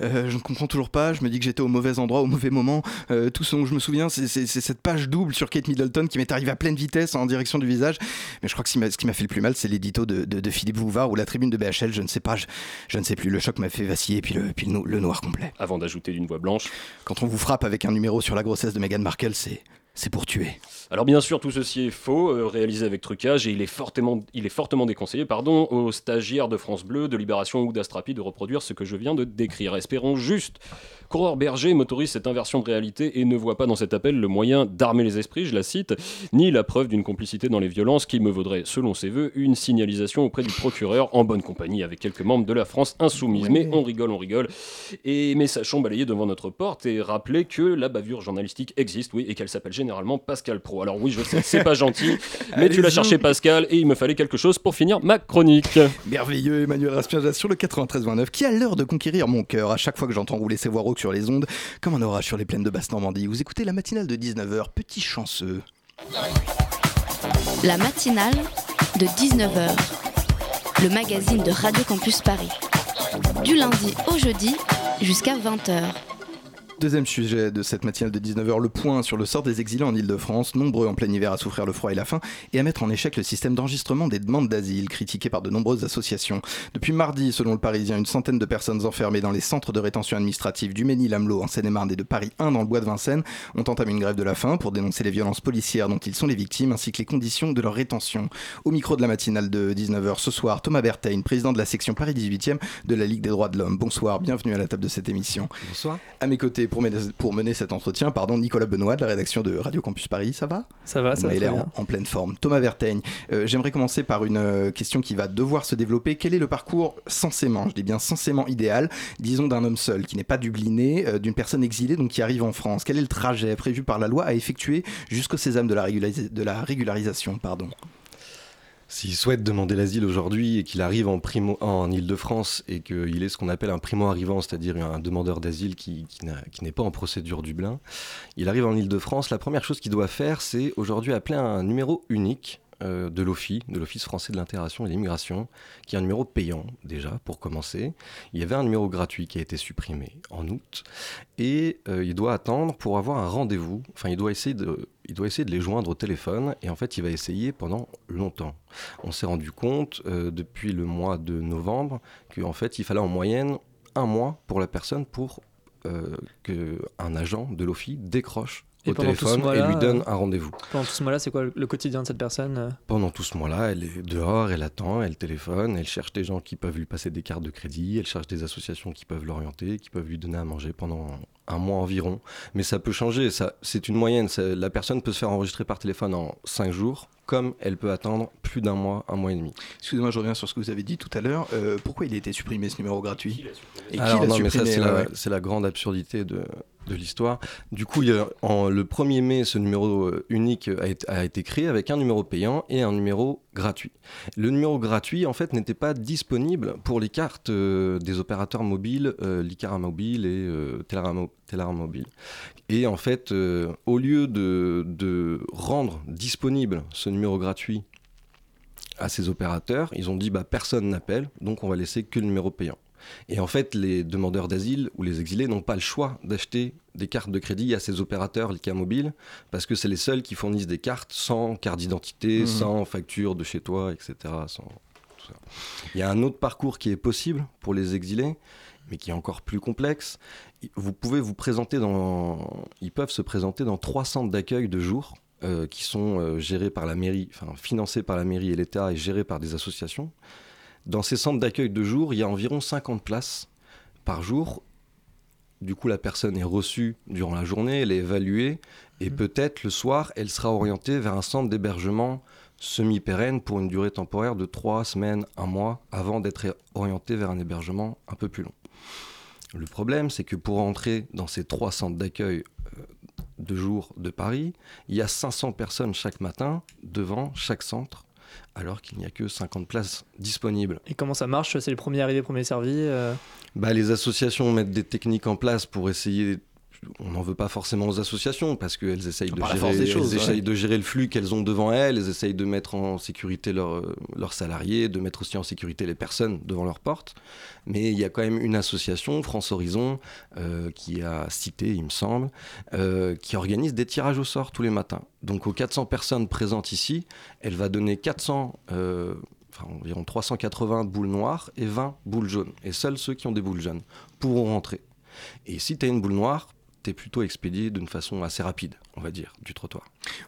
Euh, je ne comprends toujours pas, je me dis que j'étais au mauvais endroit, au mauvais moment. Euh, tout ce dont je me souviens, c'est cette page double sur Kate Middleton qui m'est arrivée à pleine vitesse en direction du visage. Mais je crois que ce qui m'a- fait le plus mal, c'est l'édito de, de- de Philippe Bouvard ou la tribune de BHL, je ne sais pas, je, je ne sais plus. Le choc m'a fait vaciller, puis le, puis le, le noir complet. Avant d'ajouter d'une voix blanche. Quand on vous frappe avec un numéro sur la grossesse de Meghan Markle, c'est c'est pour tuer. Alors bien sûr, tout ceci est faux, euh, réalisé avec trucage, et il est fortement, il est fortement déconseillé pardon, aux stagiaires de France Bleu, de Libération ou d'Astrapi de reproduire ce que je viens de décrire. Espérons juste qu'Aurore Berger motorise cette inversion de réalité et ne voit pas dans cet appel le moyen d'armer les esprits, je la cite, ni la preuve d'une complicité dans les violences qui me vaudrait, selon ses voeux, une signalisation auprès du procureur en bonne compagnie avec quelques membres de la France insoumise. Mais on rigole, on rigole. Et mais sachons balayer devant notre porte et rappeler que la bavure journalistique existe, oui, et qu'elle s'appelle généralement Pascal Pro. Alors oui, je sais, c'est pas gentil, mais tu l'as cherché Pascal et il me fallait quelque chose pour finir ma chronique. Merveilleux Emmanuel Raspiaja sur le 93.9 qui a l'heure de conquérir mon cœur à chaque fois que j'entends rouler ses voix sur les ondes, comme un orage sur les plaines de Basse-Normandie. Vous écoutez la matinale de 19h, petit chanceux. La matinale de 19h, le magazine de Radio Campus Paris. Du lundi au jeudi jusqu'à 20h. Deuxième sujet de cette matinale de 19h, le point sur le sort des exilés en Ile-de-France, nombreux en plein hiver à souffrir le froid et la faim, et à mettre en échec le système d'enregistrement des demandes d'asile, critiqué par de nombreuses associations. Depuis mardi, selon le Parisien, une centaine de personnes enfermées dans les centres de rétention administrative du Ménil-Amelot en Seine-et-Marne et de Paris 1 dans le bois de Vincennes ont entamé une grève de la faim pour dénoncer les violences policières dont ils sont les victimes, ainsi que les conditions de leur rétention. Au micro de la matinale de 19h ce soir, Thomas Berthein, président de la section Paris 18e de la Ligue des droits de l'homme. Bonsoir, bienvenue à la table de cette émission. Bonsoir. À mes côtés, pour mener, pour mener cet entretien, pardon, Nicolas Benoît de la rédaction de Radio Campus Paris, ça va? Ça va, ça va Il est en, pleine forme. Thomas Verteigne, euh, j'aimerais commencer par une euh, question qui va devoir se développer. Quel est le parcours censément, je dis bien censément idéal, disons d'un homme seul, qui n'est pas dubliné, euh, d'une personne exilée, donc qui arrive en France? Quel est le trajet prévu par la loi à effectuer jusqu'au sésame de la, de la régularisation pardon? S'il souhaite demander l'asile aujourd'hui et qu'il arrive en, primo, en Ile-de-France et qu'il est ce qu'on appelle un primo-arrivant, c'est-à-dire un demandeur d'asile qui, qui n'est pas en procédure Dublin, il arrive en Ile-de-France, la première chose qu'il doit faire, c'est aujourd'hui appeler un numéro unique euh, de l'OFI, de l'Office français de l'intégration et de l'immigration, qui est un numéro payant déjà pour commencer. Il y avait un numéro gratuit qui a été supprimé en août et euh, il doit attendre pour avoir un rendez-vous. Enfin, il doit essayer de, il doit essayer de les joindre au téléphone et en fait, il va essayer pendant longtemps. On s'est rendu compte euh, depuis le mois de novembre qu'en fait, il fallait en moyenne un mois pour la personne pour euh, que un agent de l'OFI décroche au pendant tout ce téléphone et lui donne euh, un rendez-vous. Pendant tout ce mois-là, c'est quoi le- quotidien de cette personne euh Pendant tout ce mois-là, elle est dehors, elle attend, elle téléphone, elle cherche des gens qui peuvent lui passer des cartes de crédit, elle cherche des associations qui peuvent l'orienter, qui peuvent lui donner à manger pendant un mois environ. Mais ça peut changer, ça, c'est une moyenne. ça- la personne peut se faire enregistrer par téléphone en 5 jours, comme elle peut attendre plus d'un mois, un mois et demi. Excusez-moi, je reviens sur ce que vous avez dit tout à l'heure. Euh, pourquoi il a été supprimé ce numéro gratuit? Et qui Alors l'a non, mais ça, supprimé c'est ouais, la, ouais? c'est la grande absurdité de, de l'histoire. Du coup, le 1er mai, ce numéro euh, unique a été, a été créé avec un numéro payant et un numéro gratuit. Le numéro gratuit, en fait, n'était pas disponible pour les cartes euh, des opérateurs mobiles, euh, Licara Mobile et euh, Mobile. Et en fait, euh, au lieu de, de rendre disponible ce numéro gratuit à ces opérateurs, ils ont dit bah, personne n'appelle, donc on va laisser que le numéro payant. Et en fait, les demandeurs d'asile ou les exilés n'ont pas le choix d'acheter des cartes de crédit à ces opérateurs Lika Mobile, parce que c'est les seuls qui fournissent des cartes sans carte d'identité, Mhm. sans facture de chez toi, etc. sans tout ça. Il y a un autre parcours qui est possible pour les exilés, mais qui est encore plus complexe. Vous pouvez vous présenter dans... Ils peuvent se présenter dans trois centres d'accueil de jour euh, qui sont euh, gérés par la mairie, enfin financés par la mairie et l'État et gérés par des associations. Dans ces centres d'accueil de jour, il y a environ 50 places par jour. Du coup, la personne est reçue durant la journée, elle est évaluée, et peut-être le soir, elle sera orientée vers un centre d'hébergement semi-pérenne pour une durée temporaire de 3 semaines, un mois, avant d'être orientée vers un hébergement un peu plus long. Le problème, c'est que pour entrer dans ces trois centres d'accueil euh, de jour de Paris, il y a 500 personnes chaque matin devant chaque centre, alors qu'il n'y a que 50 places disponibles. Et comment ça marche? C'est les premiers arrivés, premiers servis euh, Bah, les associations mettent des techniques en place pour essayer. On n'en veut pas forcément aux associations parce qu'elles essayent, de gérer, des choses, elles essayent de gérer le flux qu'elles ont devant elles, elles essayent de mettre en sécurité leurs salariés, de mettre aussi en sécurité les personnes devant leurs portes. Mais il y a quand même une association, France Horizon, euh, qui a cité, il me semble, euh, qui organise des tirages au sort tous les matins. Donc aux 400 personnes présentes ici, elle va donner 400, euh, enfin environ 380 boules noires et 20 boules jaunes. Et seuls ceux qui ont des boules jaunes pourront rentrer. Et si tu as une boule noire, plutôt expédié d'une façon assez rapide, on va dire, du trottoir.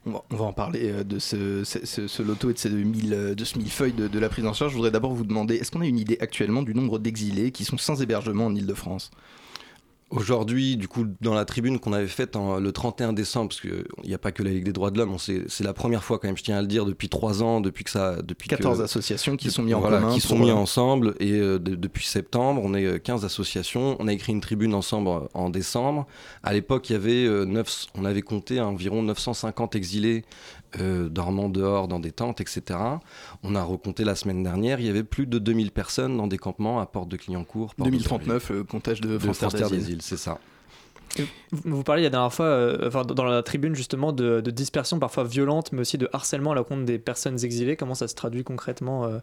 On va, on va en parler euh, de ce loto et de, ces 2000, euh, de ce millefeuille de, de la prise en charge. Je voudrais d'abord vous demander, est-ce qu'on a une idée actuellement du nombre d'exilés qui sont sans hébergement en Ile-de-France Aujourd'hui, du coup, dans la tribune qu'on avait faite le 31 décembre, parce qu'il n'y a pas que la Ligue des droits de l'homme, c'est la première fois quand même, je tiens à le dire, depuis trois ans, depuis que ça... Depuis 14 que- associations qui sont mises en voilà, commun qui sont mis euh, ensemble, et euh, de- depuis septembre, on est euh, 15 associations, on a écrit une tribune ensemble euh, en décembre. À l'époque, il y avait, euh, on avait compté environ 950 exilés euh, dormant dehors dans des tentes, etc. On a recompté la semaine dernière, il y avait plus de 2000 personnes dans des campements à Porte de Clignancourt. Porte de 2039, le comptage de France Terre Terre d'Asile. d'Asile, c'est ça. Vous parliez la dernière fois, euh, enfin, dans la tribune justement, de, de dispersion parfois violente, mais aussi de harcèlement à la compte des personnes exilées. Comment ça se traduit concrètement euh?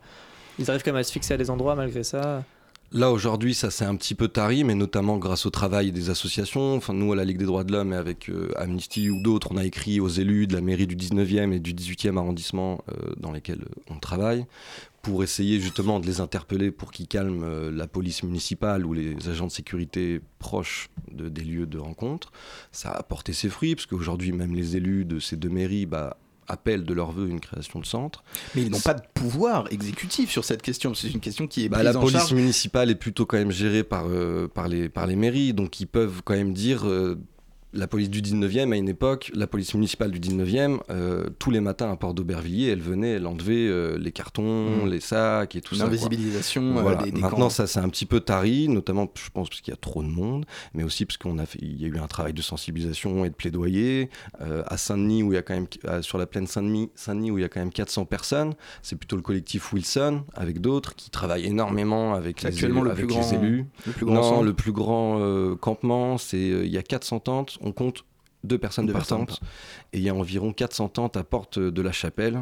Ils arrivent quand même à se fixer à des endroits malgré ça? Là aujourd'hui, ça s'est un petit peu tari, mais notamment grâce au travail des associations. Enfin, nous à la Ligue des droits de l'homme et avec euh, Amnesty ou d'autres, on a écrit aux élus de la mairie du 19e et du 18e arrondissement euh, dans lesquels on travaille pour essayer justement de les interpeller pour qu'ils calment euh, la police municipale ou les agents de sécurité proches de- des lieux de rencontre. Ça a porté ses fruits, parce qu'aujourd'hui, même les élus de ces deux mairies bah, appellent de leur vœu une création de centre. Mais ils n'ont pas de pouvoir exécutif sur cette question. C'est une question qui est Bah, prise la en police charge. municipale est plutôt quand même gérée par, euh, par, les, par les mairies, donc ils peuvent quand même dire. euh, la police du 19e, à une époque, la police municipale du 19e, euh, tous les matins à Port d'Aubervilliers, elle venait, elle enlevait euh, les cartons, Mm. les sacs et tout ça. L'invisibilisation, euh, Voilà. des- des Maintenant, camps. ça c'est un petit peu tari, notamment, je pense, parce qu'il y a trop de monde, mais aussi parce qu'on a fait, il y a eu un travail de sensibilisation et de plaidoyer. À Saint-Denis, où il y a quand même, sur la plaine Saint-Denis, où il y a quand même 400 personnes, c'est plutôt le collectif Wilson, avec d'autres, qui travaillent énormément avec, les, élus, le avec plus les grand- élus. le plus grand non, le plus grand campement, c'est il y a 400 tentes, on compte deux personnes personnes tente, et il y a environ 400 tentes à Porte de la Chapelle,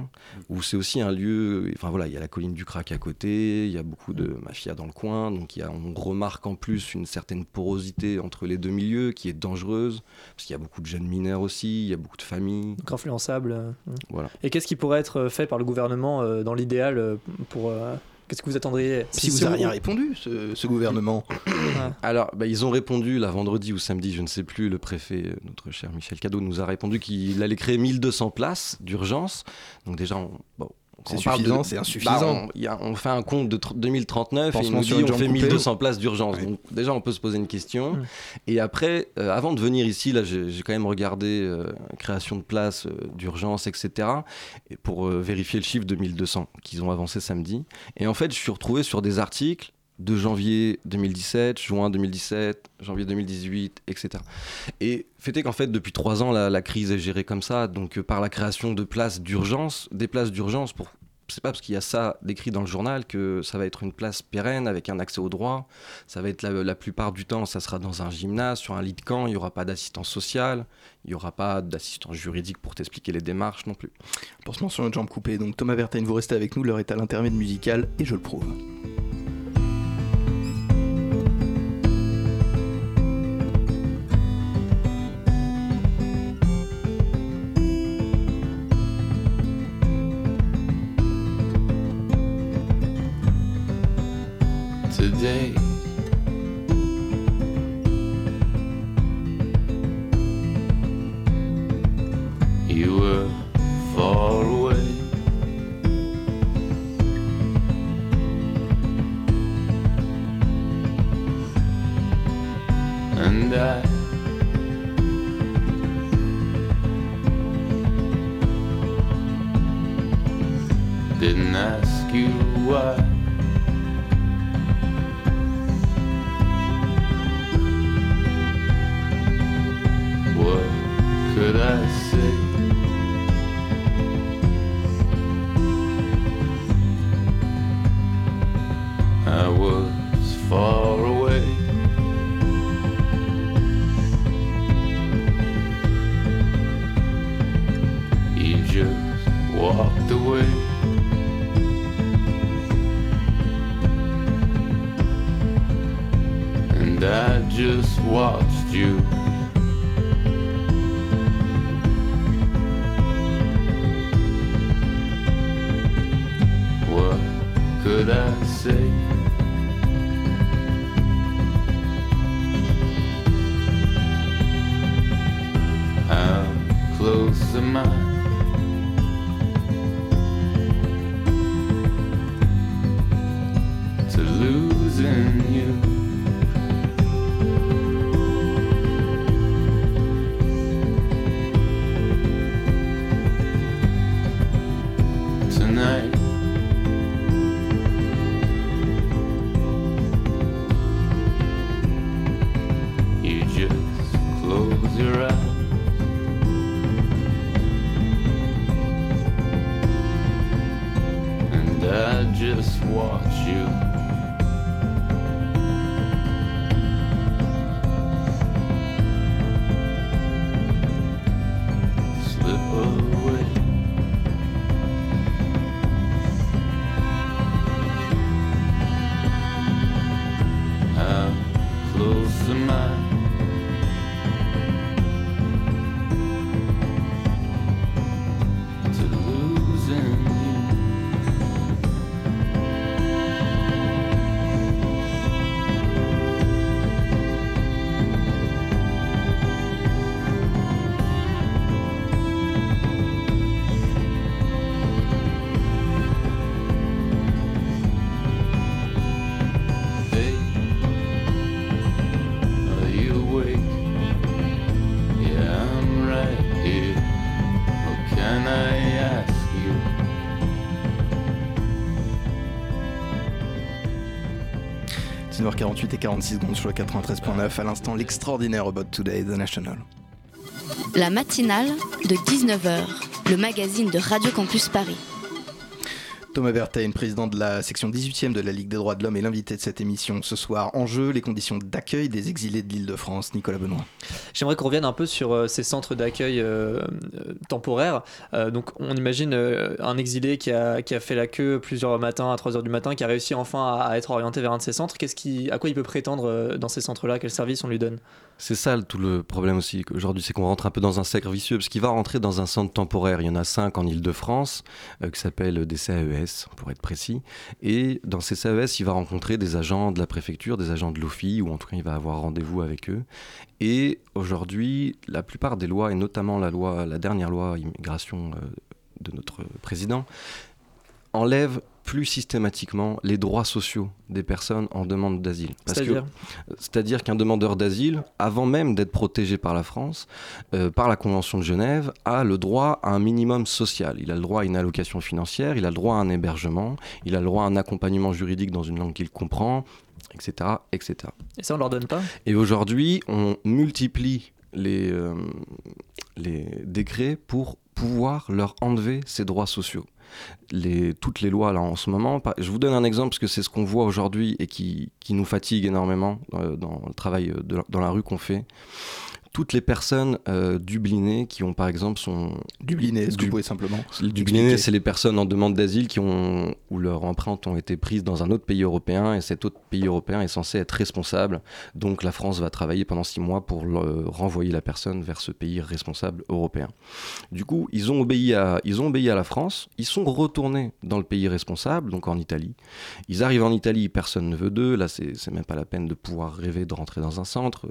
où c'est aussi un lieu, enfin voilà, il y a la colline du Crac à côté, il y a beaucoup de mafia dans le coin, donc il y a, on remarque en plus une certaine porosité entre les deux milieux qui est dangereuse, parce qu'il y a beaucoup de jeunes mineurs aussi, il y a beaucoup de familles. Donc influençable. euh, Voilà. Et qu'est-ce qui pourrait être fait par le gouvernement euh, dans l'idéal euh, pour. euh, Qu'est-ce que vous attendriez Si vous on- avez rien répondu, ce, ce gouvernement. Alors, bah, ils ont répondu, là, vendredi ou samedi, je ne sais plus, le préfet, euh, notre cher Michel Cadeau, nous a répondu qu'il allait créer 1200 places d'urgence. Donc déjà, on, bon, C'est on suffisant, de- c'est bah, insuffisant. on, il y a- on fait un compte de tr- 2039 et il Pansement nous sur dit on fait coupée. 1200 places d'urgence. Donc déjà, on peut se poser une question. Et après, euh, avant de venir ici, là, j'ai quand même regardé euh, création de places euh, d'urgence, etc. Et pour euh, vérifier le chiffre de 1200 qu'ils ont avancé samedi. Et en fait, je suis retrouvé sur des articles de janvier 2017, juin 2017, janvier 2018, etc. Et fait qu'en fait, depuis trois ans, la, crise est gérée comme ça, donc euh, par la création de places d'urgence, des places d'urgence pour c'est pas parce qu'il y a ça décrit dans le journal que ça va être une place pérenne avec un accès au droit. Ça va être la, plupart du temps, ça sera dans un gymnase, sur un lit de camp. Il n'y aura pas d'assistance sociale, il n'y aura pas d'assistance juridique pour t'expliquer les démarches non plus. Pansement sur une jambe coupée. Donc Thomas Vertaine, vous restez avec nous. L'heure est à l'intermède musical et je le prouve. Far away. You just walked away. And I just watched you. 48 et 46 secondes sur le 93.9. À l'instant, l'extraordinaire About Today, The National. La matinale de 19h, le magazine de Radio Campus Paris. Thomas Vertaine, président de la section 18e de la Ligue des droits de l'homme, est l'invité de cette émission. Ce soir, en jeu, les conditions d'accueil des exilés de l'île de France. Nicolas Benoît. J'aimerais qu'on revienne un peu sur euh, ces centres d'accueil euh, euh, temporaires. Donc, on imagine un exilé qui a, fait la queue plusieurs matins à 3h du matin, qui a réussi enfin à, être orienté vers un de ces centres. Qu'est-ce qui, à quoi il peut prétendre dans ces centres-là? Quel service on lui donne? C'est ça tout le problème aussi aujourd'hui, c'est qu'on rentre un peu dans un cercle vicieux, parce qu'il va rentrer dans un centre temporaire. Il y en a cinq en Ile-de-France, euh, qui s'appellent des CAES, pour être précis. Et dans ces CAES, il va rencontrer des agents de la préfecture, des agents de l'OFI, ou en tout cas, il va avoir rendez-vous avec eux. Et aujourd'hui, la plupart des lois, et notamment la, loi, la dernière loi immigration euh, de notre président, enlève plus systématiquement les droits sociaux des personnes en demande d'asile. C'est-à-dire? C'est-à-dire qu'un demandeur d'asile, avant même d'être protégé par la France, euh, par la Convention de Genève, a le droit à un minimum social. Il a le droit à une allocation financière, il a le droit à un hébergement, il a le droit à un accompagnement juridique dans une langue qu'il comprend, etc., etc. Et ça, on leur donne pas? Et aujourd'hui, on multiplie les, euh, les décrets pour pouvoir leur enlever ces droits sociaux. Toutes les lois là en ce moment, je vous donne un exemple parce que c'est ce qu'on voit aujourd'hui et qui, nous fatigue énormément euh, dans le travail euh, dans la rue qu'on fait. Toutes les personnes euh, dublinées qui ont par exemple son Dubliné, est-ce que Du- vous pouvez simplement Dubliné, expliquer c'est les personnes en demande d'asile qui ont où leurs empreintes ont été prises dans un autre pays européen et cet autre pays européen est censé être responsable. Donc la France va travailler pendant six mois pour le- renvoyer la personne vers ce pays responsable européen. Du coup, ils ont obéi à ils ont obéi à la France. Ils sont retournés dans le pays responsable, donc en Italie. Ils arrivent en Italie, personne ne veut d'eux. Là, c'est même pas la peine de pouvoir rêver de rentrer dans un centre.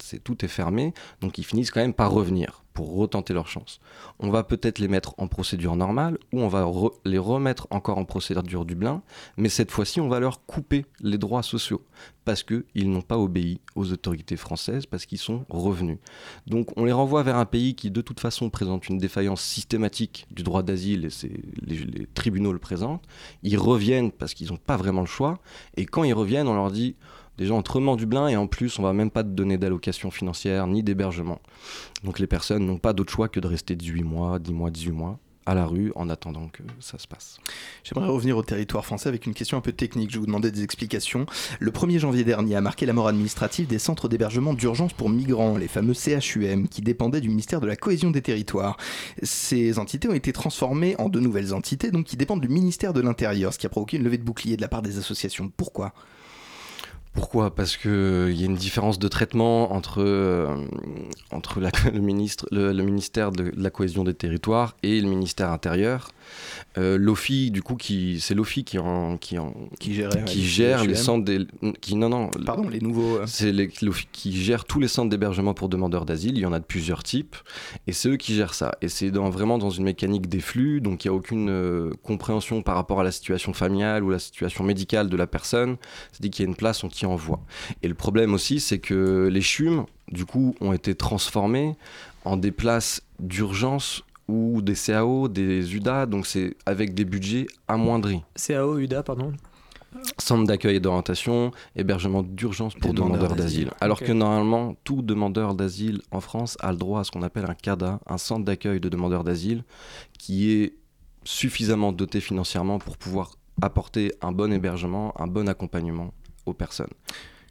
C'est- tout est fermé. Donc ils finissent quand même par revenir pour retenter leur chance. On va peut-être les mettre en procédure normale ou on va les remettre encore en procédure Dublin, mais cette fois-ci, on va leur couper les droits sociaux parce qu'ils n'ont pas obéi aux autorités françaises, parce qu'ils sont revenus. Donc on les renvoie vers un pays qui de toute façon présente une défaillance systématique du droit d'asile et les tribunaux le présentent. Ils reviennent parce qu'ils n'ont pas vraiment le choix et quand ils reviennent, on leur dit déjà autrement Dublin et en plus on va même pas te donner d'allocation financière ni d'hébergement. Donc les personnes n'ont pas d'autre choix que de rester 18 mois, 10 mois, 18 mois à la rue en attendant que ça se passe. J'aimerais revenir au territoire français avec une question un peu technique. Je vous demander des explications. Le 1er janvier dernier a marqué la mort administrative des centres d'hébergement d'urgence pour migrants, les fameux CHUM, qui dépendaient du ministère de la Cohésion des Territoires. Ces entités ont été transformées en deux nouvelles entités, donc qui dépendent du ministère de l'Intérieur, ce qui a provoqué une levée de bouclier de la part des associations. Pourquoi? Pourquoi? Parce qu'il y a une différence de traitement entre, euh, entre la- le, ministre, le, le ministère de la cohésion des territoires et le ministère intérieur. Euh, L'OFI, du coup, qui, c'est l'OFI qui, en, qui, en, Qui gérait, qui gère les centres des, qui, non, non, Pardon, les nouveaux. euh, C'est l'OFI qui gère tous les centres d'hébergement pour demandeurs d'asile. Il y en a de plusieurs types. Et c'est eux qui gèrent ça. Et c'est dans, vraiment dans une mécanique des flux. Donc il n'y a aucune euh, compréhension par rapport à la situation familiale ou la situation médicale de la personne. C'est-à-dire qu'il y a une place, on t'y envoie. Et le problème aussi, c'est que les CHUM, du coup, ont été transformés en des places d'urgence ou des CAO, des UDA. Donc c'est avec des budgets amoindris. CAO, UDA, pardon. Centre d'accueil et d'orientation, hébergement d'urgence pour Des demandeurs d'asile. Alors que normalement, tout demandeur d'asile en France a le droit à ce qu'on appelle un CADA, un centre d'accueil de demandeurs d'asile, qui est suffisamment doté financièrement pour pouvoir apporter un bon hébergement, un bon accompagnement aux personnes.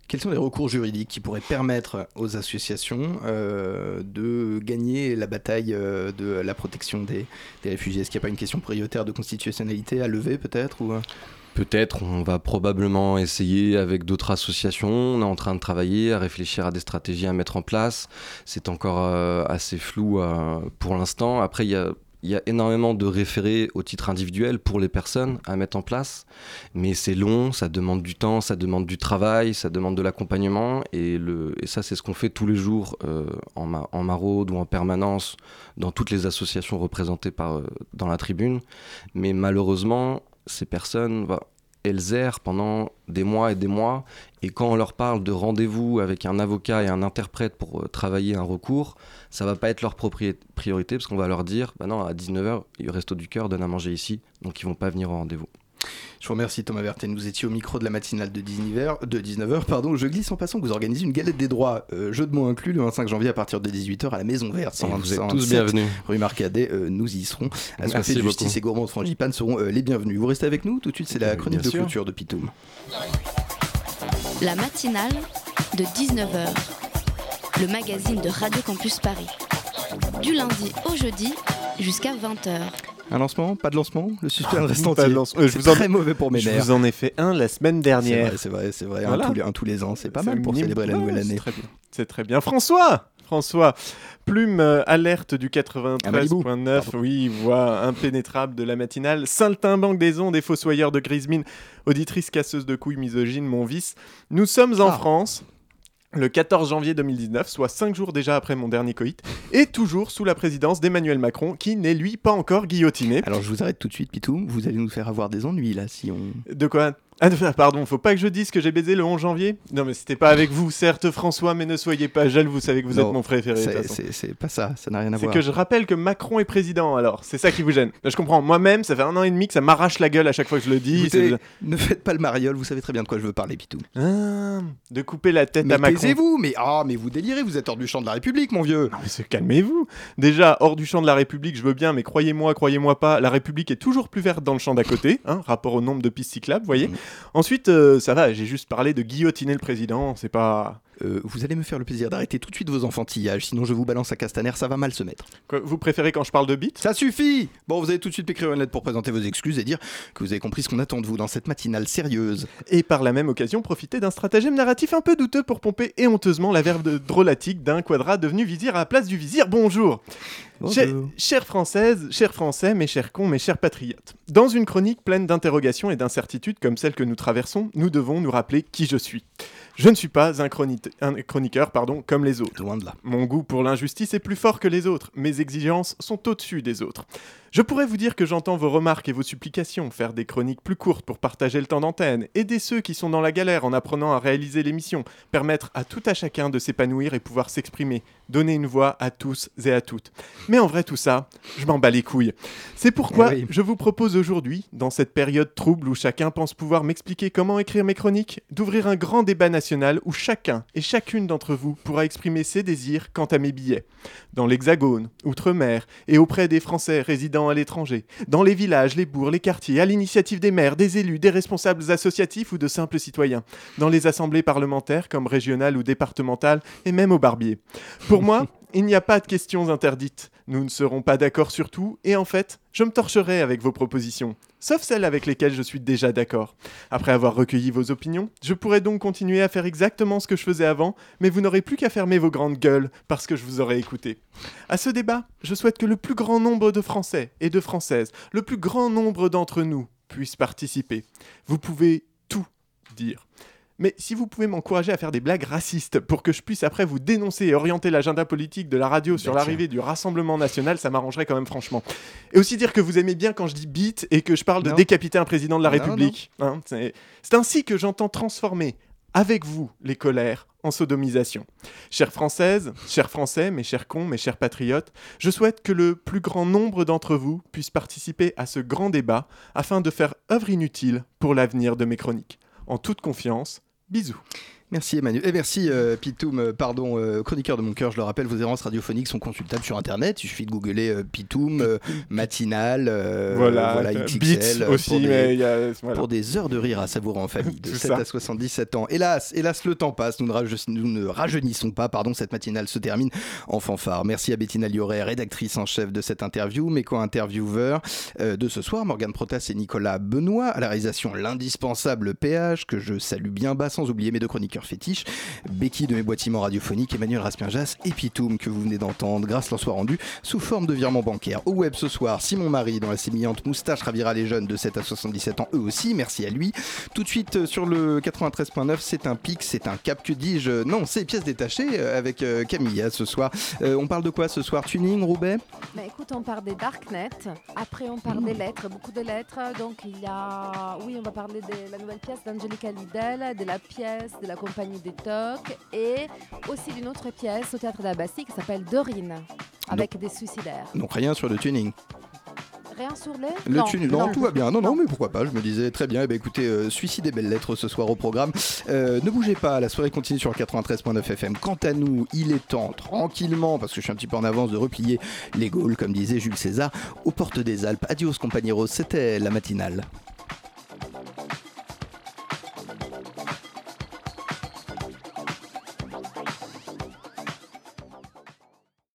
Quels sont les recours juridiques qui pourraient permettre aux associations euh, de gagner la bataille euh, de la protection des, des réfugiés? Est-ce qu'il n'y a pas une question prioritaire de constitutionnalité à lever peut-être ou... euh? Peut-être, on va probablement essayer avec d'autres associations. On est en train de travailler, à réfléchir à des stratégies à mettre en place. C'est encore euh, assez flou pour l'instant. Après, il y a, il y a énormément de référés au titre individuel pour les personnes à mettre en place. Mais c'est long, ça demande du temps, ça demande du travail, ça demande de l'accompagnement. Et, le, et ça, c'est ce qu'on fait tous les jours euh, en, ma- en maraude ou en permanence dans toutes les associations représentées par, euh, dans la tribune. Mais malheureusement, ces personnes, bah, errent pendant des mois et des mois. Et quand on leur parle de rendez-vous avec un avocat et un interprète pour euh, travailler un recours, ça va pas être leur priorité parce qu'on va leur dire, bah non, à 19h, il resto du cœur donne à manger ici, donc ils vont pas venir au rendez-vous. Je vous remercie Thomas Verten, vous étiez au micro de la matinale de 19h. De 19h pardon. Je glisse en passant que vous organisez une galette des droits, euh, jeu de mots inclus, le 25 janvier à partir de 18h à la Maison Verte. Et vous êtes 127 tous bienvenus. Rue Marcadet, euh, nous y serons. Assoiffés Merci de beaucoup. justice et gourmands de frangipane seront euh, les bienvenus. Vous restez avec nous Tout de suite, c'est la chronique de sûr. clôture de Pitoum. La matinale de 19h, le magazine de Radio Campus Paris. Du lundi au jeudi jusqu'à 20h. Un lancement Pas de lancement Le suspense reste entier. Euh, je C'est en- très mauvais pour mes Je nerfs. vous en ai fait un la semaine dernière. C'est vrai, c'est vrai, c'est vrai. Voilà. Un, tous les, un tous les ans, c'est pas mal pour célébrer la nouvelle année. C'est très bien. François François, plume euh, alerte du À Malibu. 93.9, oui, voix impénétrable de la matinale, saltimbanque des ondes et fossoyeur de grise mine, auditrice casseuse de couilles misogyne, mon vice. Nous sommes en Ah. France, le 14 janvier 2019, soit 5 jours déjà après mon dernier coït, et toujours sous la présidence d'Emmanuel Macron, qui n'est lui pas encore guillotiné. Alors je vous arrête tout de suite, Pitou. Vous allez nous faire avoir des ennuis là si on. De quoi? Ah, pardon, faut pas que je dise que j'ai baisé le 11 janvier Non, mais c'était pas avec vous, certes, François, mais ne soyez pas jaloux, vous savez que vous Non, êtes mon préféré. c'est-. C'est c'est pas ça, ça n'a rien à C'est voir. que je rappelle que Macron est président, alors c'est ça qui vous gêne. Là, je comprends, moi-même, ça fait un an et demi que ça m'arrache la gueule à chaque fois que je le dis. Écoutez, c'est- ne faites pas le mariole, vous savez très bien de quoi je veux parler, Pitou. Ah, de couper la tête Mais à Macron. taisez-vous, mais ah, mais vous délirez, vous êtes hors du champ de la République, mon vieux. Non, mais calmez-vous. Déjà, hors du champ de la République, je veux bien, mais croyez-moi, croyez-moi pas, la République est toujours plus verte dans le champ d'à côté, hein, rapport au nombre de pistes cyclables, vous voyez. Ensuite, euh, ça va, j'ai juste parlé de guillotiner le président, c'est pas. Euh, vous allez me faire le plaisir d'arrêter tout de suite vos enfantillages, sinon je vous balance à Castaner, ça va mal se mettre. Quoi, vous préférez quand je parle de bite Ça suffit Bon, vous allez tout de suite écrire une lettre pour présenter vos excuses et dire que vous avez compris ce qu'on attend de vous dans cette matinale sérieuse. Et par la même occasion, profiter d'un stratagème narratif un peu douteux pour pomper éhonteusement la verve drôlatique d'un quadrat devenu vizir à la place du vizir. Bonjour Bonjour. Chère- Chères Françaises, chers Français, mes chers cons, mes chers patriotes. Dans une chronique pleine d'interrogations et d'incertitudes comme celle que nous traversons, nous devons nous rappeler qui je suis. Je ne suis pas un, chroni- un chroniqueur pardon, comme les autres. Loin de là. Mon goût pour l'injustice est plus fort que les autres. Mes exigences sont au-dessus des autres. Je pourrais vous dire que j'entends vos remarques et vos supplications, faire des chroniques plus courtes pour partager le temps d'antenne, aider ceux qui sont dans la galère en apprenant à réaliser l'émission, permettre à tout à chacun de s'épanouir et pouvoir s'exprimer, donner une voix à tous et à toutes. Mais en vrai tout ça, je m'en bats les couilles. C'est pourquoi Eh oui. je vous propose aujourd'hui, dans cette période trouble où chacun pense pouvoir m'expliquer comment écrire mes chroniques, d'ouvrir un grand débat national où chacun et chacune d'entre vous pourra exprimer ses désirs quant à mes billets. Dans l'Hexagone, Outre-mer et auprès des Français résidant à l'étranger, dans les villages, les bourgs, les quartiers, à l'initiative des maires, des élus, des responsables associatifs ou de simples citoyens, dans les assemblées parlementaires comme régionales ou départementales et même au barbier. Pour moi, il n'y a pas de questions interdites. Nous ne serons pas d'accord sur tout, et en fait, je me torcherai avec vos propositions, sauf celles avec lesquelles je suis déjà d'accord. Après avoir recueilli vos opinions, je pourrais donc continuer à faire exactement ce que je faisais avant, mais vous n'aurez plus qu'à fermer vos grandes gueules, parce que je vous aurai écouté. À ce débat, je souhaite que le plus grand nombre de Français et de Françaises, le plus grand nombre d'entre nous, puissent participer. Vous pouvez tout dire. Mais si vous pouvez m'encourager à faire des blagues racistes pour que je puisse après vous dénoncer et orienter l'agenda politique de la radio sur Bah, l'arrivée du Rassemblement national, ça m'arrangerait quand même franchement. Et aussi dire que vous aimez bien quand je dis beat et que je parle de décapiter un président de la Non, République. Hein, c'est c'est ainsi que j'entends transformer avec vous les colères en sodomisation. Chères Françaises, chers Français, mes chers cons, mes chers patriotes, je souhaite que le plus grand nombre d'entre vous puisse participer à ce grand débat afin de faire œuvre inutile pour l'avenir de mes chroniques. En toute confiance, bisous. Merci Emmanuel. Et merci euh, Pitoum, euh, pardon, euh, chroniqueur de mon cœur, je le rappelle, vos errances radiophoniques sont consultables sur internet. Il suffit de googler euh, Pitoum, matinal, Voilà, euh, XXL, Beats aussi, pour des, mais il y a- voilà. pour des heures de rire à savourer en famille, de Tout 7 ça. à 77 ans. Hélas, hélas, le temps passe, nous ne, rage- nous ne rajeunissons pas, pardon, cette matinale se termine en fanfare. Merci à Bettina Lioret, rédactrice en chef de cette interview, mes co-intervieweurs de ce soir, Morgane Protas et Nicolas Benoît, à la réalisation l'indispensable PH, que je salue bien bas, sans oublier mes deux chroniqueurs fétiches, Becky de mes bâtiments radiophoniques, Emmanuel Raspinjas et Pitoum, que vous venez d'entendre, grâce leur soit rendu sous forme de virement bancaire. Au web ce soir, Simon Marie, dans la sémillante moustache, ravira les jeunes de 7 à 77 ans, eux aussi, merci à lui. Tout de suite euh, sur le 93.9, c'est un pic, c'est un cap, que dis-je? Non, c'est pièces détachées euh, avec euh, Camille ce soir. Euh, on parle de quoi ce soir? Tuning, Roubaix? Bah, écoute, on parle des darknet, après on parle des lettres, beaucoup de lettres. Donc il y a, oui, on va parler de la nouvelle pièce d'Angelica Lidl, de la pièce de la compagnie des Tocs et aussi d'une autre pièce au théâtre d'Abbassi qui s'appelle Dorine, avec des suicidaires. Donc rien sur le tuning. Rien sur les Le tuning, non, tout va bien. Non, non, mais pourquoi pas Je me disais très bien. Eh ben, écoutez, euh, Suicide et belles lettres ce soir au programme. Euh, ne bougez pas, la soirée continue sur le 93.9 FM. Quant à nous, il est temps, tranquillement, parce que je suis un petit peu en avance, de replier les Gaules, comme disait Jules César, aux portes des Alpes. Adios, compañeros, c'était la matinale.